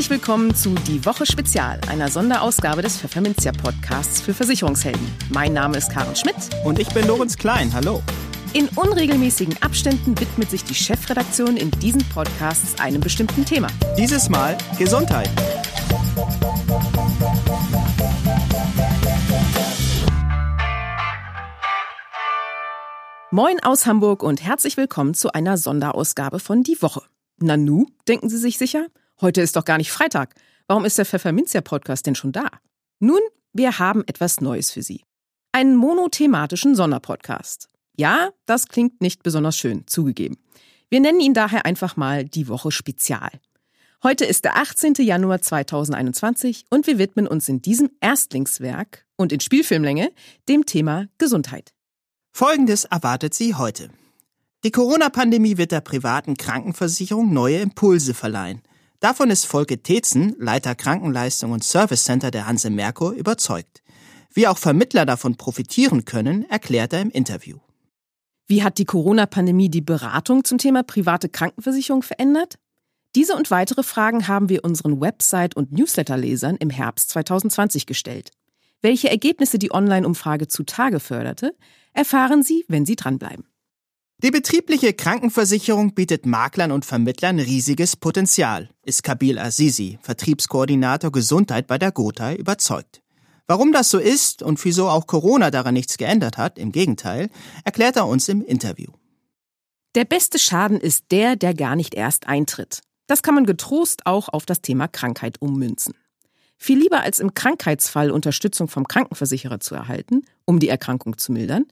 Herzlich willkommen zu Die Woche Spezial, einer Sonderausgabe des Pfefferminzia Podcasts für Versicherungshelden. Mein Name ist Karen Schmidt. Und ich bin Lorenz Klein. Hallo. In unregelmäßigen Abständen widmet sich die Chefredaktion in diesen Podcasts einem bestimmten Thema. Dieses Mal Gesundheit. Moin aus Hamburg und herzlich willkommen zu einer Sonderausgabe von Die Woche. Nanu, denken Sie sich sicher? Heute ist doch gar nicht Freitag. Warum ist der Pfefferminzia-Podcast denn schon da? Nun, wir haben etwas Neues für Sie. Einen monothematischen Sonderpodcast. Ja, das klingt nicht besonders schön, zugegeben. Wir nennen ihn daher einfach mal Die Woche Spezial. Heute ist der 18. Januar 2021 und wir widmen uns in diesem Erstlingswerk und in Spielfilmlänge dem Thema Gesundheit. Folgendes erwartet Sie heute. Die Corona-Pandemie wird der privaten Krankenversicherung neue Impulse verleihen. Davon ist Volke Tetzen, Leiter Krankenleistung und Service Center der Hanse Merkur, überzeugt. Wie auch Vermittler davon profitieren können, erklärt er im Interview. Wie hat die Corona-Pandemie die Beratung zum Thema private Krankenversicherung verändert? Diese und weitere Fragen haben wir unseren Website- und Newsletter-Lesern im Herbst 2020 gestellt. Welche Ergebnisse die Online-Umfrage zutage förderte, erfahren Sie, wenn Sie dranbleiben. Die betriebliche Krankenversicherung bietet Maklern und Vermittlern riesiges Potenzial, ist Kabil Azizi, Vertriebskoordinator Gesundheit bei der Gotha, überzeugt. Warum das so ist und wieso auch Corona daran nichts geändert hat, im Gegenteil, erklärt er uns im Interview. Der beste Schaden ist der, der gar nicht erst eintritt. Das kann man getrost auch auf das Thema Krankheit ummünzen. Viel lieber als im Krankheitsfall Unterstützung vom Krankenversicherer zu erhalten, um die Erkrankung zu mildern,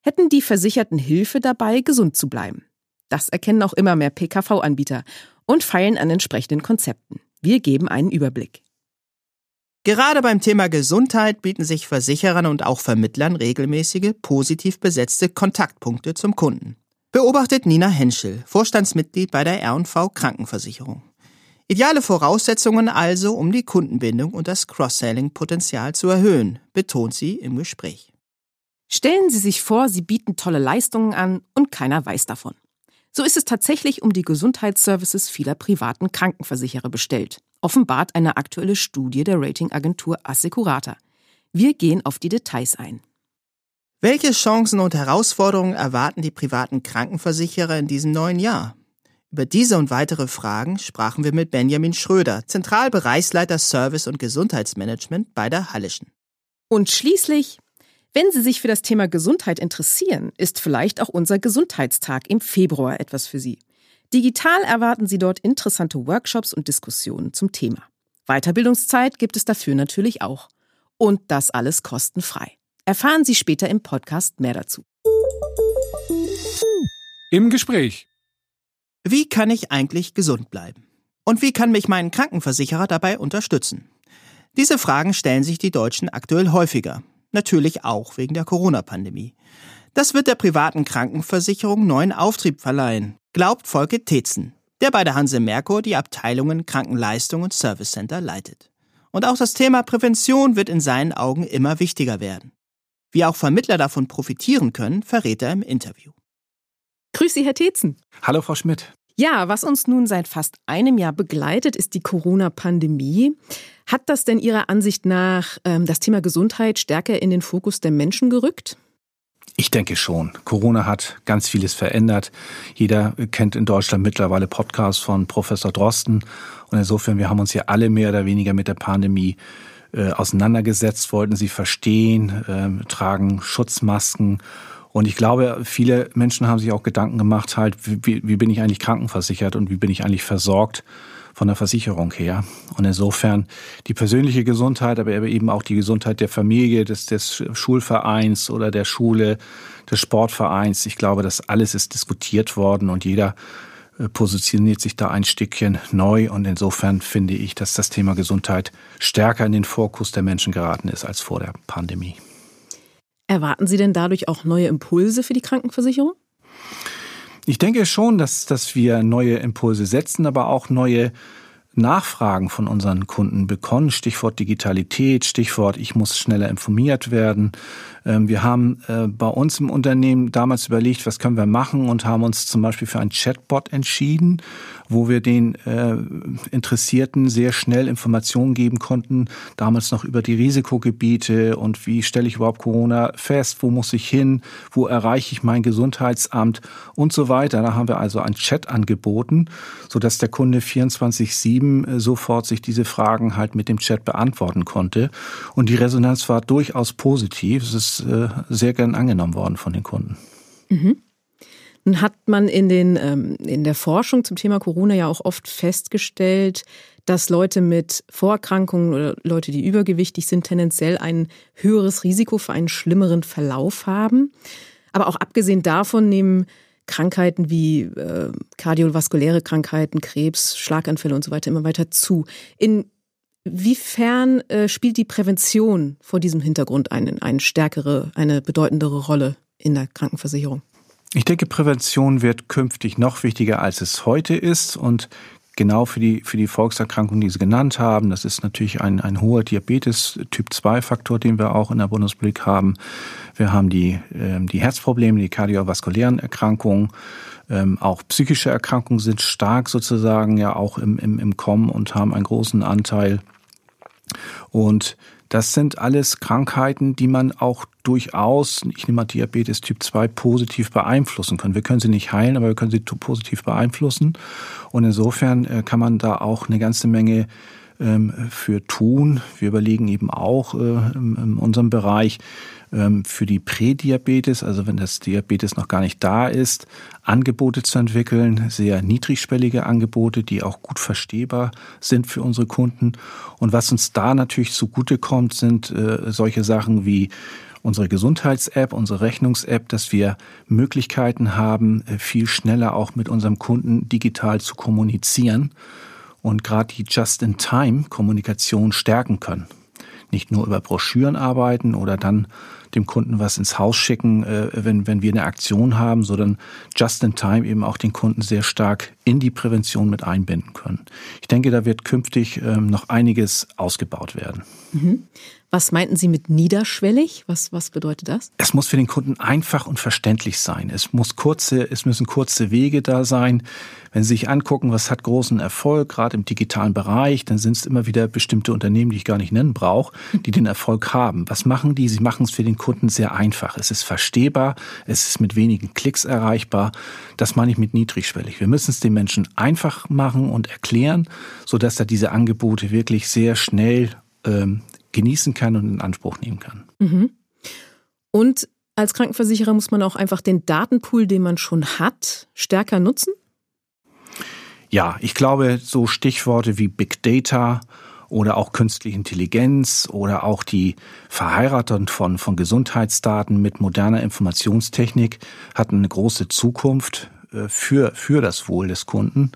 hätten die Versicherten Hilfe dabei, gesund zu bleiben. Das erkennen auch immer mehr PKV-Anbieter und feilen an entsprechenden Konzepten. Wir geben einen Überblick. Gerade beim Thema Gesundheit bieten sich Versicherern und auch Vermittlern regelmäßige, positiv besetzte Kontaktpunkte zum Kunden. Beobachtet Nina Henschel, Vorstandsmitglied bei der R&V Krankenversicherung. Ideale Voraussetzungen also, um die Kundenbindung und das Cross-Selling-Potenzial zu erhöhen, betont sie im Gespräch. Stellen Sie sich vor, Sie bieten tolle Leistungen an und keiner weiß davon. So ist es tatsächlich um die Gesundheitsservices vieler privaten Krankenversicherer bestellt, offenbart eine aktuelle Studie der Ratingagentur Assecurata. Wir gehen auf die Details ein. Welche Chancen und Herausforderungen erwarten die privaten Krankenversicherer in diesem neuen Jahr? Über diese und weitere Fragen sprachen wir mit Benjamin Schröder, Zentralbereichsleiter Service und Gesundheitsmanagement bei der Hallischen. Und schließlich, wenn Sie sich für das Thema Gesundheit interessieren, ist vielleicht auch unser Gesundheitstag im Februar etwas für Sie. Digital erwarten Sie dort interessante Workshops und Diskussionen zum Thema. Weiterbildungszeit gibt es dafür natürlich auch. Und das alles kostenfrei. Erfahren Sie später im Podcast mehr dazu. Im Gespräch wie kann ich eigentlich gesund bleiben? Und wie kann mich mein Krankenversicherer dabei unterstützen? Diese Fragen stellen sich die Deutschen aktuell häufiger. Natürlich auch wegen der Corona-Pandemie. Das wird der privaten Krankenversicherung neuen Auftrieb verleihen, glaubt Volke Tetzen, der bei der Hanse Merkur die Abteilungen Krankenleistung und Service Center leitet. Und auch das Thema Prävention wird in seinen Augen immer wichtiger werden. Wie auch Vermittler davon profitieren können, verrät er im Interview. Grüß Sie, Herr Tetzen. Hallo, Frau Schmidt. Ja, was uns nun seit fast einem Jahr begleitet, ist die Corona-Pandemie. Hat das denn Ihrer Ansicht nach ähm, das Thema Gesundheit stärker in den Fokus der Menschen gerückt? Ich denke schon. Corona hat ganz vieles verändert. Jeder kennt in Deutschland mittlerweile Podcasts von Professor Drosten. Und insofern, wir haben uns ja alle mehr oder weniger mit der Pandemie äh, auseinandergesetzt, wollten sie verstehen, äh, tragen Schutzmasken und ich glaube, viele Menschen haben sich auch Gedanken gemacht, halt, wie, wie bin ich eigentlich krankenversichert und wie bin ich eigentlich versorgt von der Versicherung her. Und insofern die persönliche Gesundheit, aber eben auch die Gesundheit der Familie, des, des Schulvereins oder der Schule, des Sportvereins. Ich glaube, das alles ist diskutiert worden und jeder äh, positioniert sich da ein Stückchen neu. Und insofern finde ich, dass das Thema Gesundheit stärker in den Fokus der Menschen geraten ist als vor der Pandemie. Erwarten Sie denn dadurch auch neue Impulse für die Krankenversicherung? Ich denke schon, dass, dass wir neue Impulse setzen, aber auch neue Nachfragen von unseren Kunden bekommen. Stichwort Digitalität, Stichwort, ich muss schneller informiert werden. Ähm, wir haben äh, bei uns im Unternehmen damals überlegt, was können wir machen und haben uns zum Beispiel für ein Chatbot entschieden, wo wir den äh, Interessierten sehr schnell Informationen geben konnten, damals noch über die Risikogebiete und wie stelle ich überhaupt Corona fest, wo muss ich hin, wo erreiche ich mein Gesundheitsamt und so weiter. Da haben wir also ein Chat angeboten, sodass der Kunde 24-7 äh, sofort sich diese Fragen halt mit dem Chat beantworten konnte. Und die Resonanz war durchaus positiv. Es ist äh, sehr gern angenommen worden von den Kunden. Mhm. Nun hat man in, den, ähm, in der Forschung zum Thema Corona ja auch oft festgestellt, dass Leute mit Vorerkrankungen oder Leute, die übergewichtig sind, tendenziell ein höheres Risiko für einen schlimmeren Verlauf haben. Aber auch abgesehen davon nehmen Krankheiten wie äh, kardiovaskuläre Krankheiten, Krebs, Schlaganfälle und so weiter immer weiter zu. Inwiefern äh, spielt die Prävention vor diesem Hintergrund eine, eine stärkere, eine bedeutendere Rolle in der Krankenversicherung? Ich denke, Prävention wird künftig noch wichtiger, als es heute ist. Und genau für die, für die Volkserkrankungen, die Sie genannt haben, das ist natürlich ein, ein hoher Diabetes Typ 2 Faktor, den wir auch in der Bundesrepublik haben. Wir haben die, äh, die Herzprobleme, die kardiovaskulären Erkrankungen. Ähm, auch psychische Erkrankungen sind stark sozusagen ja auch im, im, im Kommen und haben einen großen Anteil. Und das sind alles Krankheiten, die man auch durchaus, ich nehme mal Diabetes Typ 2, positiv beeinflussen können. Wir können sie nicht heilen, aber wir können sie positiv beeinflussen. Und insofern äh, kann man da auch eine ganze Menge ähm, für tun. Wir überlegen eben auch äh, in unserem Bereich, ähm, für die Prädiabetes, also wenn das Diabetes noch gar nicht da ist, Angebote zu entwickeln, sehr niedrigschwellige Angebote, die auch gut verstehbar sind für unsere Kunden. Und was uns da natürlich zugutekommt, sind äh, solche Sachen wie unsere Gesundheits-App, unsere Rechnungs-App, dass wir Möglichkeiten haben, äh, viel schneller auch mit unserem Kunden digital zu kommunizieren und gerade die Just-in-Time-Kommunikation stärken können. Nicht nur über Broschüren arbeiten oder dann dem Kunden was ins Haus schicken, äh, wenn, wenn wir eine Aktion haben, sondern just in time eben auch den Kunden sehr stark in die Prävention mit einbinden können. Ich denke, da wird künftig ähm, noch einiges ausgebaut werden. Mhm. Was meinten Sie mit niederschwellig? Was, was bedeutet das? Es muss für den Kunden einfach und verständlich sein. Es muss kurze, es müssen kurze Wege da sein. Wenn Sie sich angucken, was hat großen Erfolg, gerade im digitalen Bereich, dann sind es immer wieder bestimmte Unternehmen, die ich gar nicht nennen brauche, die den Erfolg haben. Was machen die? Sie machen es für den Kunden sehr einfach. Es ist verstehbar, es ist mit wenigen Klicks erreichbar. Das meine ich mit niedrigschwellig. Wir müssen es den Menschen einfach machen und erklären, sodass er diese Angebote wirklich sehr schnell ähm, genießen kann und in Anspruch nehmen kann. Mhm. Und als Krankenversicherer muss man auch einfach den Datenpool, den man schon hat, stärker nutzen? Ja, ich glaube, so Stichworte wie Big Data oder auch künstliche Intelligenz oder auch die Verheiratung von, von Gesundheitsdaten mit moderner Informationstechnik hatten eine große Zukunft äh, für, für das Wohl des Kunden.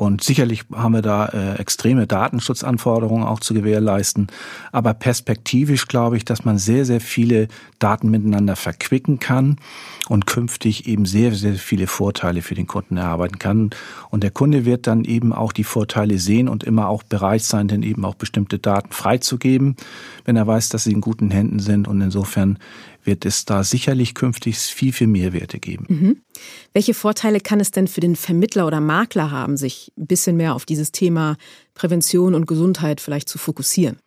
Und sicherlich haben wir da äh, extreme Datenschutzanforderungen auch zu gewährleisten. Aber perspektivisch glaube ich, dass man sehr, sehr viele Daten miteinander verquicken kann und künftig eben sehr, sehr viele Vorteile für den Kunden erarbeiten kann. Und der Kunde wird dann eben auch die Vorteile sehen und immer auch bereit sein, denn eben auch bestimmte Daten freizugeben, wenn er weiß, dass sie in guten Händen sind. Und insofern wird es da sicherlich künftig viel, viel Mehrwerte geben. Mhm. Welche Vorteile kann es denn für den Vermittler oder Makler haben, sich ein bisschen mehr auf dieses Thema Prävention und Gesundheit vielleicht zu fokussieren?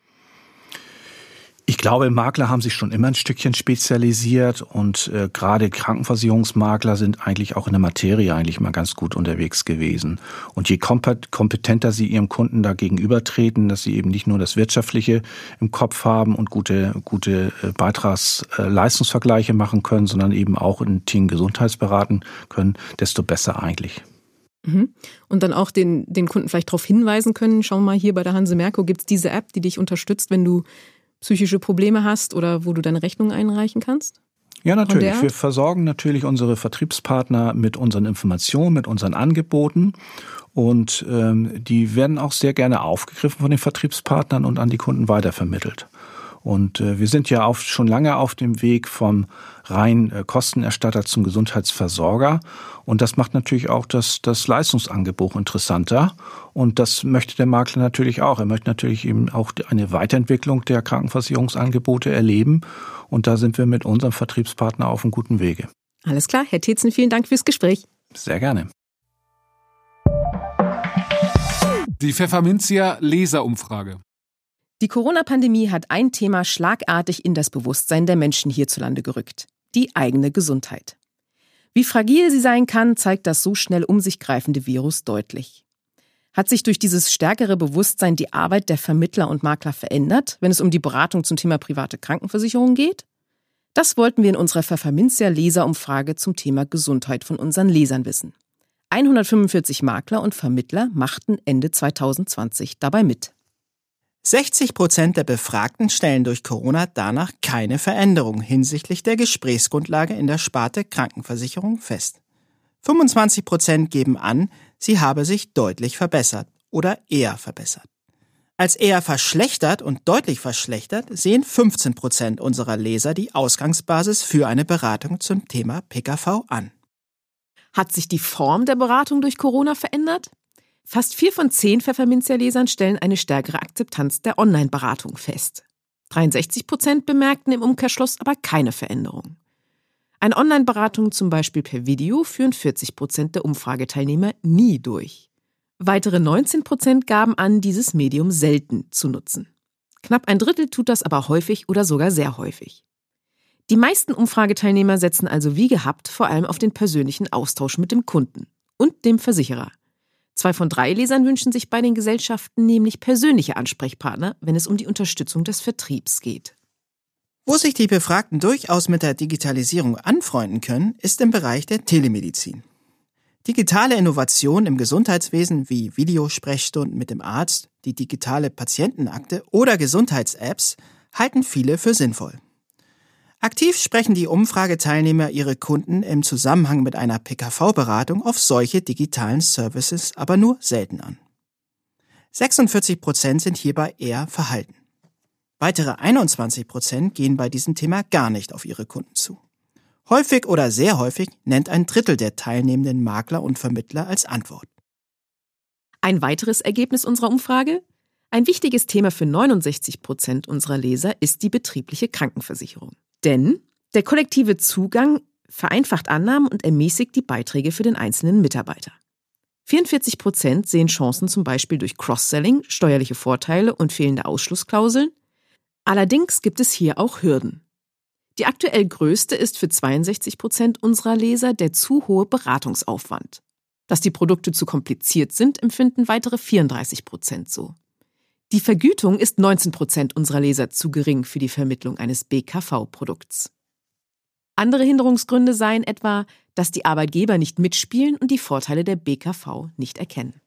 Ich glaube, Makler haben sich schon immer ein Stückchen spezialisiert und äh, gerade Krankenversicherungsmakler sind eigentlich auch in der Materie eigentlich mal ganz gut unterwegs gewesen. Und je kompetenter sie ihrem Kunden da gegenübertreten, dass sie eben nicht nur das Wirtschaftliche im Kopf haben und gute, gute äh, Beitragsleistungsvergleiche machen können, sondern eben auch in Team Gesundheitsberaten können, desto besser eigentlich. Mhm. Und dann auch den, den Kunden vielleicht darauf hinweisen können, schau mal, hier bei der Hanse Merko gibt es diese App, die dich unterstützt, wenn du psychische Probleme hast oder wo du deine Rechnung einreichen kannst? Ja, natürlich. Wir versorgen natürlich unsere Vertriebspartner mit unseren Informationen, mit unseren Angeboten. Und ähm, die werden auch sehr gerne aufgegriffen von den Vertriebspartnern und an die Kunden weitervermittelt. Und äh, wir sind ja auf, schon lange auf dem Weg vom rein äh, Kostenerstatter zum Gesundheitsversorger. Und das macht natürlich auch das, das Leistungsangebot interessanter. Und das möchte der Makler natürlich auch. Er möchte natürlich eben auch eine Weiterentwicklung der Krankenversicherungsangebote erleben. Und da sind wir mit unserem Vertriebspartner auf einem guten Wege. Alles klar, Herr Tietzen, vielen Dank fürs Gespräch. Sehr gerne. Die Pfefferminzia Leserumfrage. Die Corona-Pandemie hat ein Thema schlagartig in das Bewusstsein der Menschen hierzulande gerückt. Die eigene Gesundheit. Wie fragil sie sein kann, zeigt das so schnell um sich greifende Virus deutlich. Hat sich durch dieses stärkere Bewusstsein die Arbeit der Vermittler und Makler verändert, wenn es um die Beratung zum Thema private Krankenversicherung geht? Das wollten wir in unserer Pfefferminzia Leserumfrage zum Thema Gesundheit von unseren Lesern wissen. 145 Makler und Vermittler machten Ende 2020 dabei mit. 60 Prozent der Befragten stellen durch Corona danach keine Veränderung hinsichtlich der Gesprächsgrundlage in der Sparte Krankenversicherung fest. 25 Prozent geben an, sie habe sich deutlich verbessert oder eher verbessert. Als eher verschlechtert und deutlich verschlechtert sehen 15 Prozent unserer Leser die Ausgangsbasis für eine Beratung zum Thema PKV an. Hat sich die Form der Beratung durch Corona verändert? Fast vier von zehn Pfefferminzia-Lesern stellen eine stärkere Akzeptanz der Online-Beratung fest. 63 Prozent bemerkten im Umkehrschluss aber keine Veränderung. Eine Online-Beratung zum Beispiel per Video führen 40 Prozent der Umfrageteilnehmer nie durch. Weitere 19 Prozent gaben an, dieses Medium selten zu nutzen. Knapp ein Drittel tut das aber häufig oder sogar sehr häufig. Die meisten Umfrageteilnehmer setzen also wie gehabt vor allem auf den persönlichen Austausch mit dem Kunden und dem Versicherer. Zwei von drei Lesern wünschen sich bei den Gesellschaften nämlich persönliche Ansprechpartner, wenn es um die Unterstützung des Vertriebs geht. Wo sich die Befragten durchaus mit der Digitalisierung anfreunden können, ist im Bereich der Telemedizin. Digitale Innovationen im Gesundheitswesen wie Videosprechstunden mit dem Arzt, die digitale Patientenakte oder Gesundheits-Apps halten viele für sinnvoll. Aktiv sprechen die Umfrageteilnehmer ihre Kunden im Zusammenhang mit einer PKV-Beratung auf solche digitalen Services aber nur selten an. 46 Prozent sind hierbei eher verhalten. Weitere 21 Prozent gehen bei diesem Thema gar nicht auf ihre Kunden zu. Häufig oder sehr häufig nennt ein Drittel der teilnehmenden Makler und Vermittler als Antwort. Ein weiteres Ergebnis unserer Umfrage? Ein wichtiges Thema für 69 Prozent unserer Leser ist die betriebliche Krankenversicherung. Denn der kollektive Zugang vereinfacht Annahmen und ermäßigt die Beiträge für den einzelnen Mitarbeiter. 44 Prozent sehen Chancen zum Beispiel durch Cross-Selling, steuerliche Vorteile und fehlende Ausschlussklauseln. Allerdings gibt es hier auch Hürden. Die aktuell größte ist für 62 Prozent unserer Leser der zu hohe Beratungsaufwand. Dass die Produkte zu kompliziert sind, empfinden weitere 34 Prozent so. Die Vergütung ist 19 Prozent unserer Leser zu gering für die Vermittlung eines BKV-Produkts. Andere Hinderungsgründe seien etwa, dass die Arbeitgeber nicht mitspielen und die Vorteile der BKV nicht erkennen.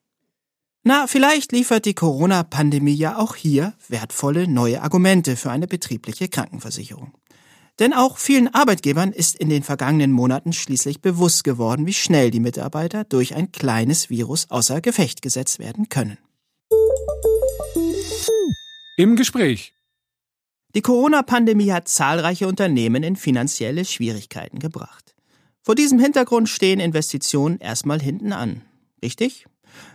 Na, vielleicht liefert die Corona-Pandemie ja auch hier wertvolle neue Argumente für eine betriebliche Krankenversicherung. Denn auch vielen Arbeitgebern ist in den vergangenen Monaten schließlich bewusst geworden, wie schnell die Mitarbeiter durch ein kleines Virus außer Gefecht gesetzt werden können. Im Gespräch. Die Corona-Pandemie hat zahlreiche Unternehmen in finanzielle Schwierigkeiten gebracht. Vor diesem Hintergrund stehen Investitionen erstmal hinten an. Richtig?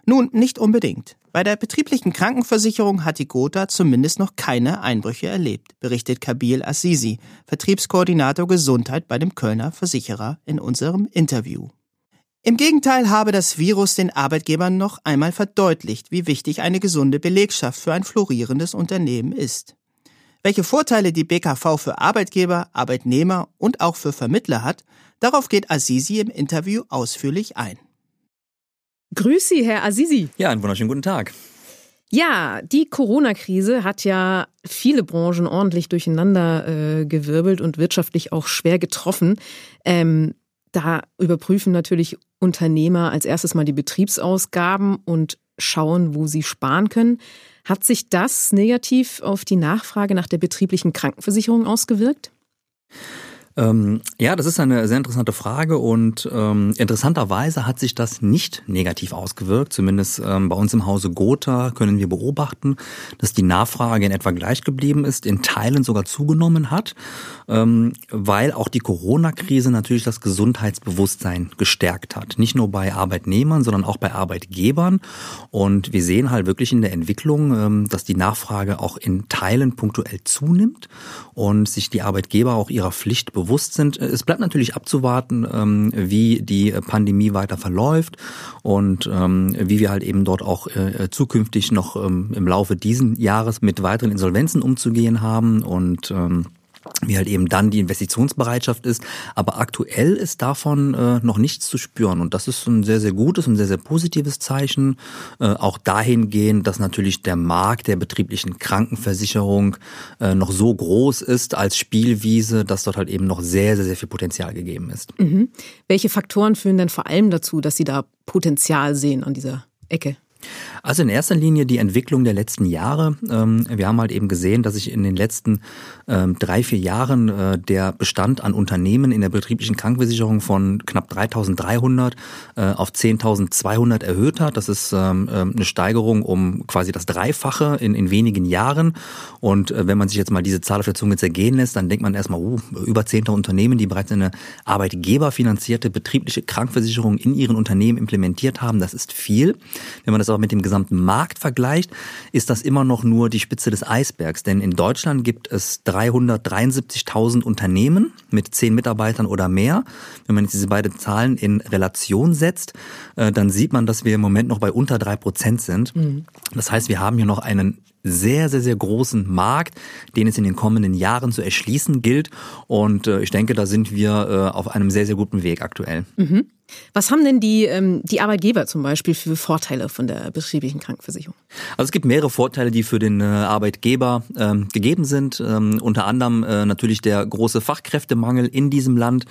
Nun, nicht unbedingt. Bei der betrieblichen Krankenversicherung hat die Gotha zumindest noch keine Einbrüche erlebt, berichtet Kabil Assisi, Vertriebskoordinator Gesundheit bei dem Kölner Versicherer in unserem Interview. Im Gegenteil habe das Virus den Arbeitgebern noch einmal verdeutlicht, wie wichtig eine gesunde Belegschaft für ein florierendes Unternehmen ist. Welche Vorteile die BKV für Arbeitgeber, Arbeitnehmer und auch für Vermittler hat, darauf geht Azizi im Interview ausführlich ein. Grüß Sie, Herr Azizi. Ja, einen wunderschönen guten Tag. Ja, die Corona-Krise hat ja viele Branchen ordentlich durcheinander äh, gewirbelt und wirtschaftlich auch schwer getroffen. Ähm, da überprüfen natürlich Unternehmer als erstes mal die Betriebsausgaben und schauen, wo sie sparen können. Hat sich das negativ auf die Nachfrage nach der betrieblichen Krankenversicherung ausgewirkt? Ähm, ja, das ist eine sehr interessante Frage und ähm, interessanterweise hat sich das nicht negativ ausgewirkt. Zumindest ähm, bei uns im Hause Gotha können wir beobachten, dass die Nachfrage in etwa gleich geblieben ist, in Teilen sogar zugenommen hat, ähm, weil auch die Corona-Krise natürlich das Gesundheitsbewusstsein gestärkt hat. Nicht nur bei Arbeitnehmern, sondern auch bei Arbeitgebern. Und wir sehen halt wirklich in der Entwicklung, ähm, dass die Nachfrage auch in Teilen punktuell zunimmt und sich die Arbeitgeber auch ihrer Pflicht bewusst sind. Es bleibt natürlich abzuwarten, ähm, wie die Pandemie weiter verläuft und ähm, wie wir halt eben dort auch äh, zukünftig noch ähm, im Laufe diesen Jahres mit weiteren Insolvenzen umzugehen haben und wie halt eben dann die Investitionsbereitschaft ist. Aber aktuell ist davon äh, noch nichts zu spüren. Und das ist ein sehr, sehr gutes und sehr, sehr positives Zeichen. Äh, auch dahingehend, dass natürlich der Markt der betrieblichen Krankenversicherung äh, noch so groß ist als Spielwiese, dass dort halt eben noch sehr, sehr, sehr viel Potenzial gegeben ist. Mhm. Welche Faktoren führen denn vor allem dazu, dass Sie da Potenzial sehen an dieser Ecke? Also in erster Linie die Entwicklung der letzten Jahre. Ähm, wir haben halt eben gesehen, dass sich in den letzten ähm, drei, vier Jahren äh, der Bestand an Unternehmen in der betrieblichen Krankenversicherung von knapp 3.300 äh, auf 10.200 erhöht hat. Das ist ähm, eine Steigerung um quasi das Dreifache in, in wenigen Jahren. Und äh, wenn man sich jetzt mal diese Zahl auf der Zunge zergehen lässt, dann denkt man erstmal, uh, über 10.000 Unternehmen, die bereits eine arbeitgeberfinanzierte betriebliche Krankenversicherung in ihren Unternehmen implementiert haben. Das ist viel. Wenn man das aber mit dem gesamten Markt vergleicht, ist das immer noch nur die Spitze des Eisbergs. Denn in Deutschland gibt es 373.000 Unternehmen mit zehn Mitarbeitern oder mehr. Wenn man jetzt diese beiden Zahlen in Relation setzt, äh, dann sieht man, dass wir im Moment noch bei unter drei Prozent sind. Mhm. Das heißt, wir haben hier noch einen sehr, sehr, sehr großen Markt, den es in den kommenden Jahren zu erschließen gilt. Und äh, ich denke, da sind wir auf einem sehr, sehr guten Weg aktuell. Mhm. Was haben denn die, ähm, die Arbeitgeber zum Beispiel für Vorteile von der betrieblichen Krankenversicherung? Also es gibt mehrere Vorteile, die für den äh, Arbeitgeber ähm, gegeben sind. Ähm, unter anderem äh, natürlich der große Fachkräftemangel in diesem Land.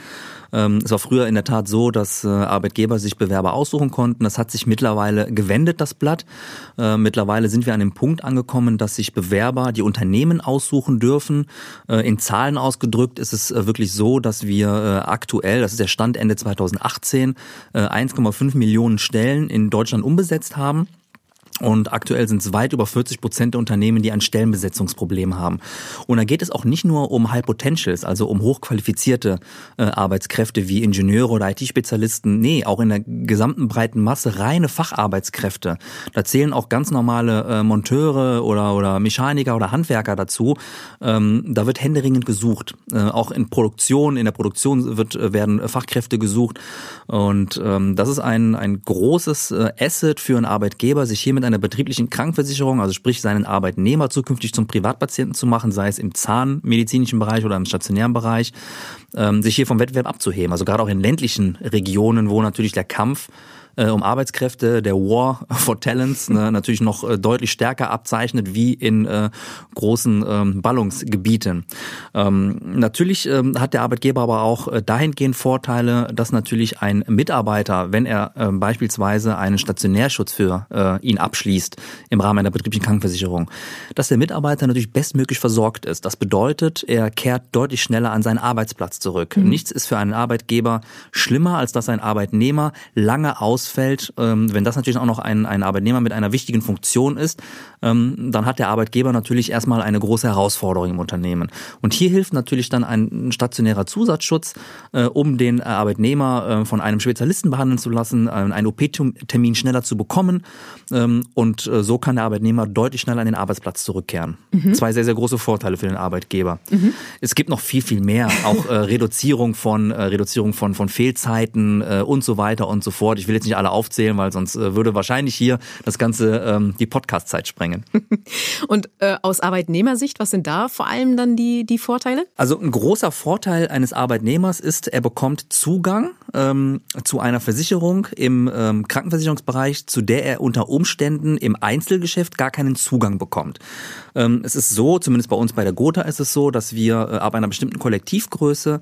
Ähm, es war früher in der Tat so, dass äh, Arbeitgeber sich Bewerber aussuchen konnten. Das hat sich mittlerweile gewendet, das Blatt. Äh, mittlerweile sind wir an dem Punkt angekommen, dass sich Bewerber die Unternehmen aussuchen dürfen. Äh, in Zahlen ausgedrückt ist es äh, wirklich so, dass wir äh, aktuell, das ist der Stand Ende 2018, 1,5 äh, Millionen Stellen in Deutschland umbesetzt haben. Und aktuell sind es weit über 40 Prozent der Unternehmen, die ein Stellenbesetzungsproblem haben. Und da geht es auch nicht nur um High Potentials, also um hochqualifizierte äh, Arbeitskräfte wie Ingenieure oder IT-Spezialisten. Nee, auch in der gesamten breiten Masse reine Facharbeitskräfte. Da zählen auch ganz normale äh, Monteure oder, oder Mechaniker oder Handwerker dazu. Ähm, da wird händeringend gesucht. Äh, auch in Produktion, in der Produktion wird, äh, werden Fachkräfte gesucht. Und ähm, das ist ein, ein großes äh, Asset für einen Arbeitgeber, sich hier mit einer betrieblichen Krankenversicherung, also sprich seinen Arbeitnehmer zukünftig zum Privatpatienten zu machen, sei es im zahnmedizinischen Bereich oder im stationären Bereich, ähm, sich hier vom Wettbewerb abzuheben. Also gerade auch in ländlichen Regionen, wo natürlich der Kampf äh, um Arbeitskräfte, der War for Talents ne, natürlich noch äh, deutlich stärker abzeichnet wie in äh, großen ähm, Ballungsgebieten. Ähm, natürlich ähm, hat der Arbeitgeber aber auch äh, dahingehend Vorteile, dass natürlich ein Mitarbeiter, wenn er äh, beispielsweise einen Stationärschutz für äh, ihn abschließt im Rahmen einer betrieblichen Krankenversicherung, dass der Mitarbeiter natürlich bestmöglich versorgt ist. Das bedeutet, er kehrt deutlich schneller an seinen Arbeitsplatz zurück. Mhm. Nichts ist für einen Arbeitgeber schlimmer, als dass ein Arbeitnehmer lange aus ausfällt, ähm, wenn das natürlich auch noch ein, ein Arbeitnehmer mit einer wichtigen Funktion ist, ähm, dann hat der Arbeitgeber natürlich erstmal eine große Herausforderung im Unternehmen. Und hier hilft natürlich dann ein stationärer Zusatzschutz, äh, um den Arbeitnehmer äh, von einem Spezialisten behandeln zu lassen, äh, einen OP-Termin schneller zu bekommen. Ähm, und äh, so kann der Arbeitnehmer deutlich schneller an den Arbeitsplatz zurückkehren. Mhm. Zwei sehr, sehr große Vorteile für den Arbeitgeber. Mhm. Es gibt noch viel, viel mehr. Auch äh, Reduzierung von, äh, Reduzierung von, von Fehlzeiten und so weiter und so fort. Ich will jetzt nicht alle aufzählen, weil sonst äh, würde wahrscheinlich hier das Ganze ähm, die Podcast-Zeit sprengen. Und äh, aus Arbeitnehmersicht, was sind da vor allem dann die, die Vorteile? Also ein großer Vorteil eines Arbeitnehmers ist, er bekommt Zugang ähm, zu einer Versicherung im ähm, Krankenversicherungsbereich, zu der er unter Umständen im Einzelgeschäft gar keinen Zugang bekommt. Ähm, es ist so, zumindest bei uns bei der Gotha ist es so, dass wir äh, ab einer bestimmten Kollektivgröße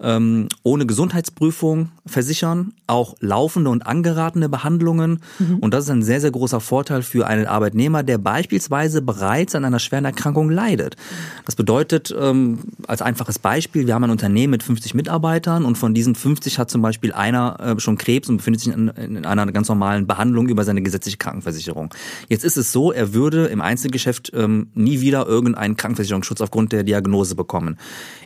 ähm, ohne Gesundheitsprüfung versichern, auch laufende und angeratene Behandlungen. Mhm. Und das ist ein sehr, sehr großer Vorteil für einen Arbeitnehmer, der beispielsweise bereits an einer schweren Erkrankung leidet. Das bedeutet, ähm, als einfaches Beispiel, wir haben ein Unternehmen mit 50 Mitarbeitern und von diesen 50 hat zum Beispiel einer äh, schon Krebs und befindet sich in, in einer ganz normalen Behandlung über seine gesetzliche Krankenversicherung. Jetzt ist es so, er würde im Einzelgeschäft ähm, nie wieder irgendeinen Krankenversicherungsschutz aufgrund der Diagnose bekommen.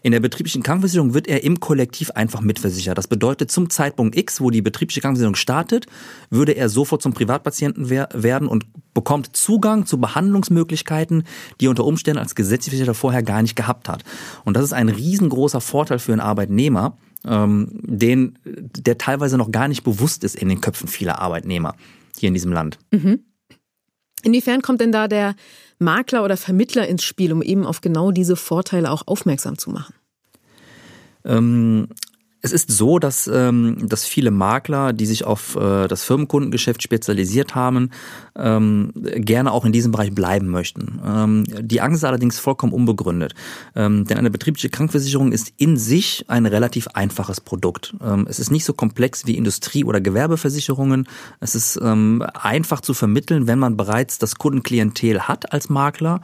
In der betrieblichen Krankenversicherung wird er im Kollektiv einfach mitversichert. Das bedeutet, zum Zeitpunkt X, wo die betriebliche Krankenversicherung startet, würde er sofort zum Privatpatienten werden und bekommt Zugang zu Behandlungsmöglichkeiten, die er unter Umständen als gesetzlich Versicherter vorher gar nicht gehabt hat. Und das ist ein riesengroßer Vorteil für einen Arbeitnehmer, ähm, den, der teilweise noch gar nicht bewusst ist in den Köpfen vieler Arbeitnehmer hier in diesem Land. Mhm. Inwiefern kommt denn da der Makler oder Vermittler ins Spiel, um eben auf genau diese Vorteile auch aufmerksam zu machen? Ähm, es ist so, dass, ähm, dass viele Makler, die sich auf äh, das Firmenkundengeschäft spezialisiert haben, ähm, gerne auch in diesem Bereich bleiben möchten. Ähm, die Angst ist allerdings vollkommen unbegründet. Ähm, denn eine betriebliche Krankenversicherung ist in sich ein relativ einfaches Produkt. Ähm, es ist nicht so komplex wie Industrie- oder Gewerbeversicherungen. Es ist ähm, einfach zu vermitteln, wenn man bereits das Kundenklientel hat als Makler.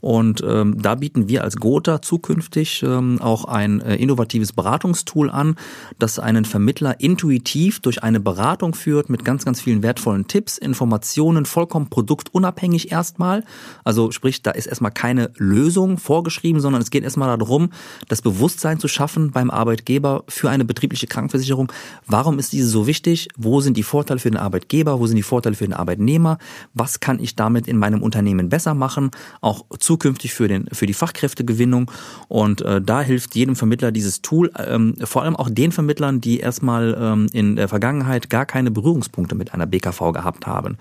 Und ähm, da bieten wir als Gotha zukünftig ähm, auch ein äh, innovatives Beratungstool an, das einen Vermittler intuitiv durch eine Beratung führt mit ganz, ganz vielen wertvollen Tipps, Informationen, vollkommen produktunabhängig erstmal. Also sprich, da ist erstmal keine Lösung vorgeschrieben, sondern es geht erstmal darum, das Bewusstsein zu schaffen beim Arbeitgeber für eine betriebliche Krankenversicherung. Warum ist diese so wichtig? Wo sind die Vorteile für den Arbeitgeber? Wo sind die Vorteile für den Arbeitnehmer? Was kann ich damit in meinem Unternehmen besser machen? Auch zukünftig für, den, für die Fachkräftegewinnung. Und äh, da hilft jedem Vermittler dieses Tool, ähm, vor allem auch den Vermittlern, die erstmal ähm, in der Vergangenheit gar keine Berührungspunkte mit einer BKV gehabt haben.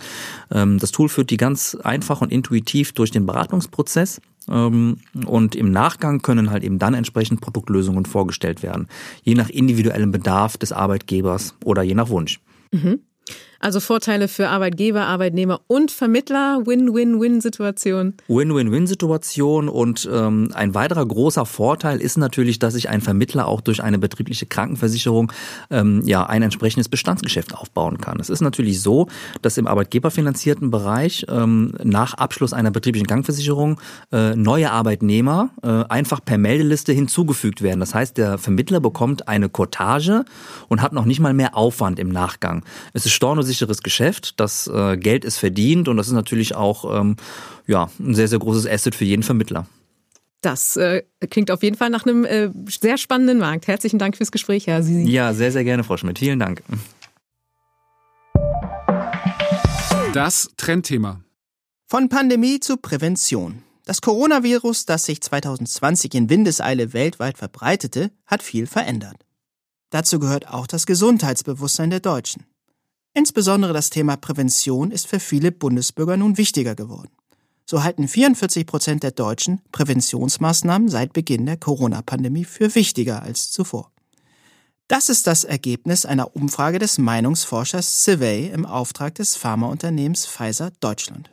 Ähm, das Tool führt die ganz einfach und intuitiv durch den Beratungsprozess. Ähm, und im Nachgang können halt eben dann entsprechend Produktlösungen vorgestellt werden, je nach individuellem Bedarf des Arbeitgebers oder je nach Wunsch. Mhm. Also Vorteile für Arbeitgeber, Arbeitnehmer und Vermittler, Win-Win-Win-Situation. Win-Win-Win-Situation und ähm, ein weiterer großer Vorteil ist natürlich, dass sich ein Vermittler auch durch eine betriebliche Krankenversicherung ähm, ja ein entsprechendes Bestandsgeschäft aufbauen kann. Es ist natürlich so, dass im arbeitgeberfinanzierten Bereich ähm, nach Abschluss einer betrieblichen Krankenversicherung äh, neue Arbeitnehmer äh, einfach per Meldeliste hinzugefügt werden. Das heißt, der Vermittler bekommt eine Cottage und hat noch nicht mal mehr Aufwand im Nachgang. Es ist Storno sicheres Geschäft. Das äh, Geld ist verdient und das ist natürlich auch ähm, ja, ein sehr, sehr großes Asset für jeden Vermittler. Das äh, klingt auf jeden Fall nach einem äh, sehr spannenden Markt. Herzlichen Dank fürs Gespräch, Herr Sisi. Ja, sehr, sehr gerne, Frau Schmidt. Vielen Dank. Das Trendthema. Von Pandemie zu Prävention. Das Coronavirus, das sich 2020 in Windeseile weltweit verbreitete, hat viel verändert. Dazu gehört auch das Gesundheitsbewusstsein der Deutschen. Insbesondere das Thema Prävention ist für viele Bundesbürger nun wichtiger geworden. So halten 44 Prozent der Deutschen Präventionsmaßnahmen seit Beginn der Corona-Pandemie für wichtiger als zuvor. Das ist das Ergebnis einer Umfrage des Meinungsforschers Survey im Auftrag des Pharmaunternehmens Pfizer Deutschland.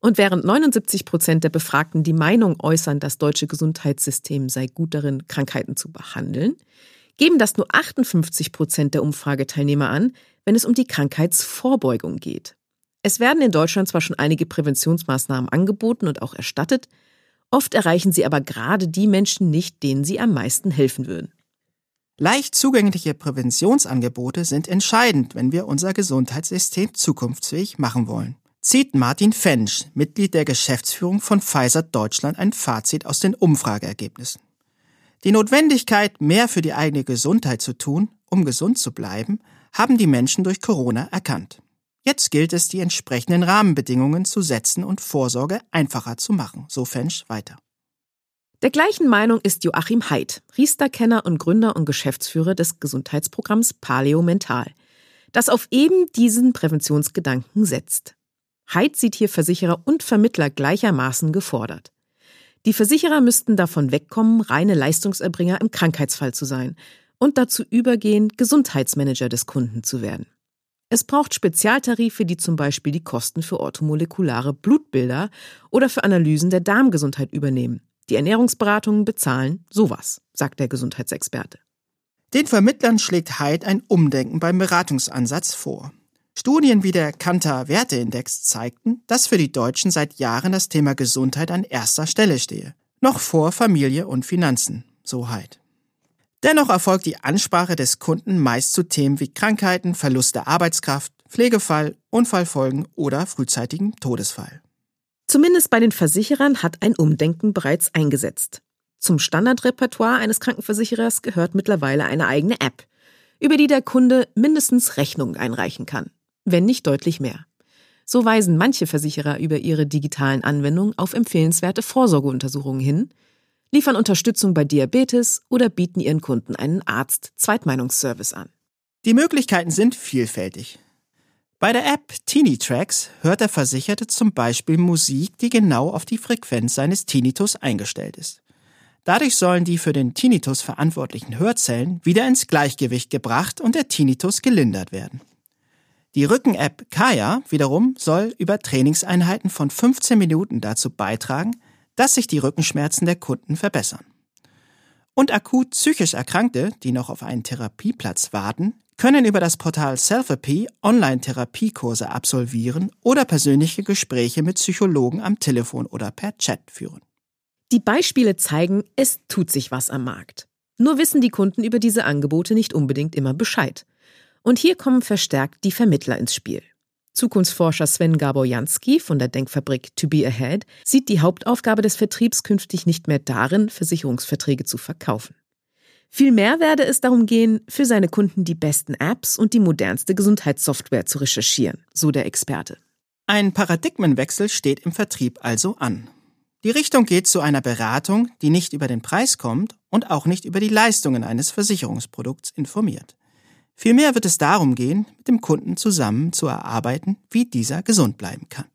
Und während 79 Prozent der Befragten die Meinung äußern, das deutsche Gesundheitssystem sei gut darin, Krankheiten zu behandeln, geben das nur 58 Prozent der Umfrageteilnehmer an, wenn es um die Krankheitsvorbeugung geht. Es werden in Deutschland zwar schon einige Präventionsmaßnahmen angeboten und auch erstattet, oft erreichen sie aber gerade die Menschen nicht, denen sie am meisten helfen würden. Leicht zugängliche Präventionsangebote sind entscheidend, wenn wir unser Gesundheitssystem zukunftsfähig machen wollen. Zieht Martin Fensch, Mitglied der Geschäftsführung von Pfizer Deutschland, ein Fazit aus den Umfrageergebnissen. Die Notwendigkeit, mehr für die eigene Gesundheit zu tun, um gesund zu bleiben, haben die Menschen durch Corona erkannt. Jetzt gilt es, die entsprechenden Rahmenbedingungen zu setzen und Vorsorge einfacher zu machen, so Fensch weiter. Der gleichen Meinung ist Joachim Haidt, Riester-Kenner und Gründer und Geschäftsführer des Gesundheitsprogramms Paleo Mental, das auf eben diesen Präventionsgedanken setzt. Haidt sieht hier Versicherer und Vermittler gleichermaßen gefordert. Die Versicherer müssten davon wegkommen, reine Leistungserbringer im Krankheitsfall zu sein und dazu übergehen, Gesundheitsmanager des Kunden zu werden. Es braucht Spezialtarife, die zum Beispiel die Kosten für orthomolekulare Blutbilder oder für Analysen der Darmgesundheit übernehmen, die Ernährungsberatungen bezahlen, sowas, sagt der Gesundheitsexperte. Den Vermittlern schlägt Hyde ein Umdenken beim Beratungsansatz vor. Studien wie der Kantar Werteindex zeigten, dass für die Deutschen seit Jahren das Thema Gesundheit an erster Stelle stehe. Noch vor Familie und Finanzen, so Hyde. Dennoch erfolgt die Ansprache des Kunden meist zu Themen wie Krankheiten, Verlust der Arbeitskraft, Pflegefall, Unfallfolgen oder frühzeitigen Todesfall. Zumindest bei den Versicherern hat ein Umdenken bereits eingesetzt. Zum Standardrepertoire eines Krankenversicherers gehört mittlerweile eine eigene App, über die der Kunde mindestens Rechnungen einreichen kann, wenn nicht deutlich mehr. So weisen manche Versicherer über ihre digitalen Anwendungen auf empfehlenswerte Vorsorgeuntersuchungen hin, liefern Unterstützung bei Diabetes oder bieten ihren Kunden einen Arzt-Zweitmeinungsservice an. Die Möglichkeiten sind vielfältig. Bei der App Teeny Tracks hört der Versicherte zum Beispiel Musik, die genau auf die Frequenz seines Tinnitus eingestellt ist. Dadurch sollen die für den Tinnitus verantwortlichen Hörzellen wieder ins Gleichgewicht gebracht und der Tinnitus gelindert werden. Die Rücken-App Kaya wiederum soll über Trainingseinheiten von 15 Minuten dazu beitragen, dass sich die Rückenschmerzen der Kunden verbessern. Und akut psychisch Erkrankte, die noch auf einen Therapieplatz warten, können über das Portal Selfapy Online-Therapiekurse absolvieren oder persönliche Gespräche mit Psychologen am Telefon oder per Chat führen. Die Beispiele zeigen, es tut sich was am Markt. Nur wissen die Kunden über diese Angebote nicht unbedingt immer Bescheid. Und hier kommen verstärkt die Vermittler ins Spiel. Zukunftsforscher Sven Gabor-Jansky von der Denkfabrik To Be Ahead sieht die Hauptaufgabe des Vertriebs künftig nicht mehr darin, Versicherungsverträge zu verkaufen. Vielmehr werde es darum gehen, für seine Kunden die besten Apps und die modernste Gesundheitssoftware zu recherchieren, so der Experte. Ein Paradigmenwechsel steht im Vertrieb also an. Die Richtung geht zu einer Beratung, die nicht über den Preis kommt und auch nicht über die Leistungen eines Versicherungsprodukts informiert. Vielmehr wird es darum gehen, mit dem Kunden zusammen zu erarbeiten, wie dieser gesund bleiben kann.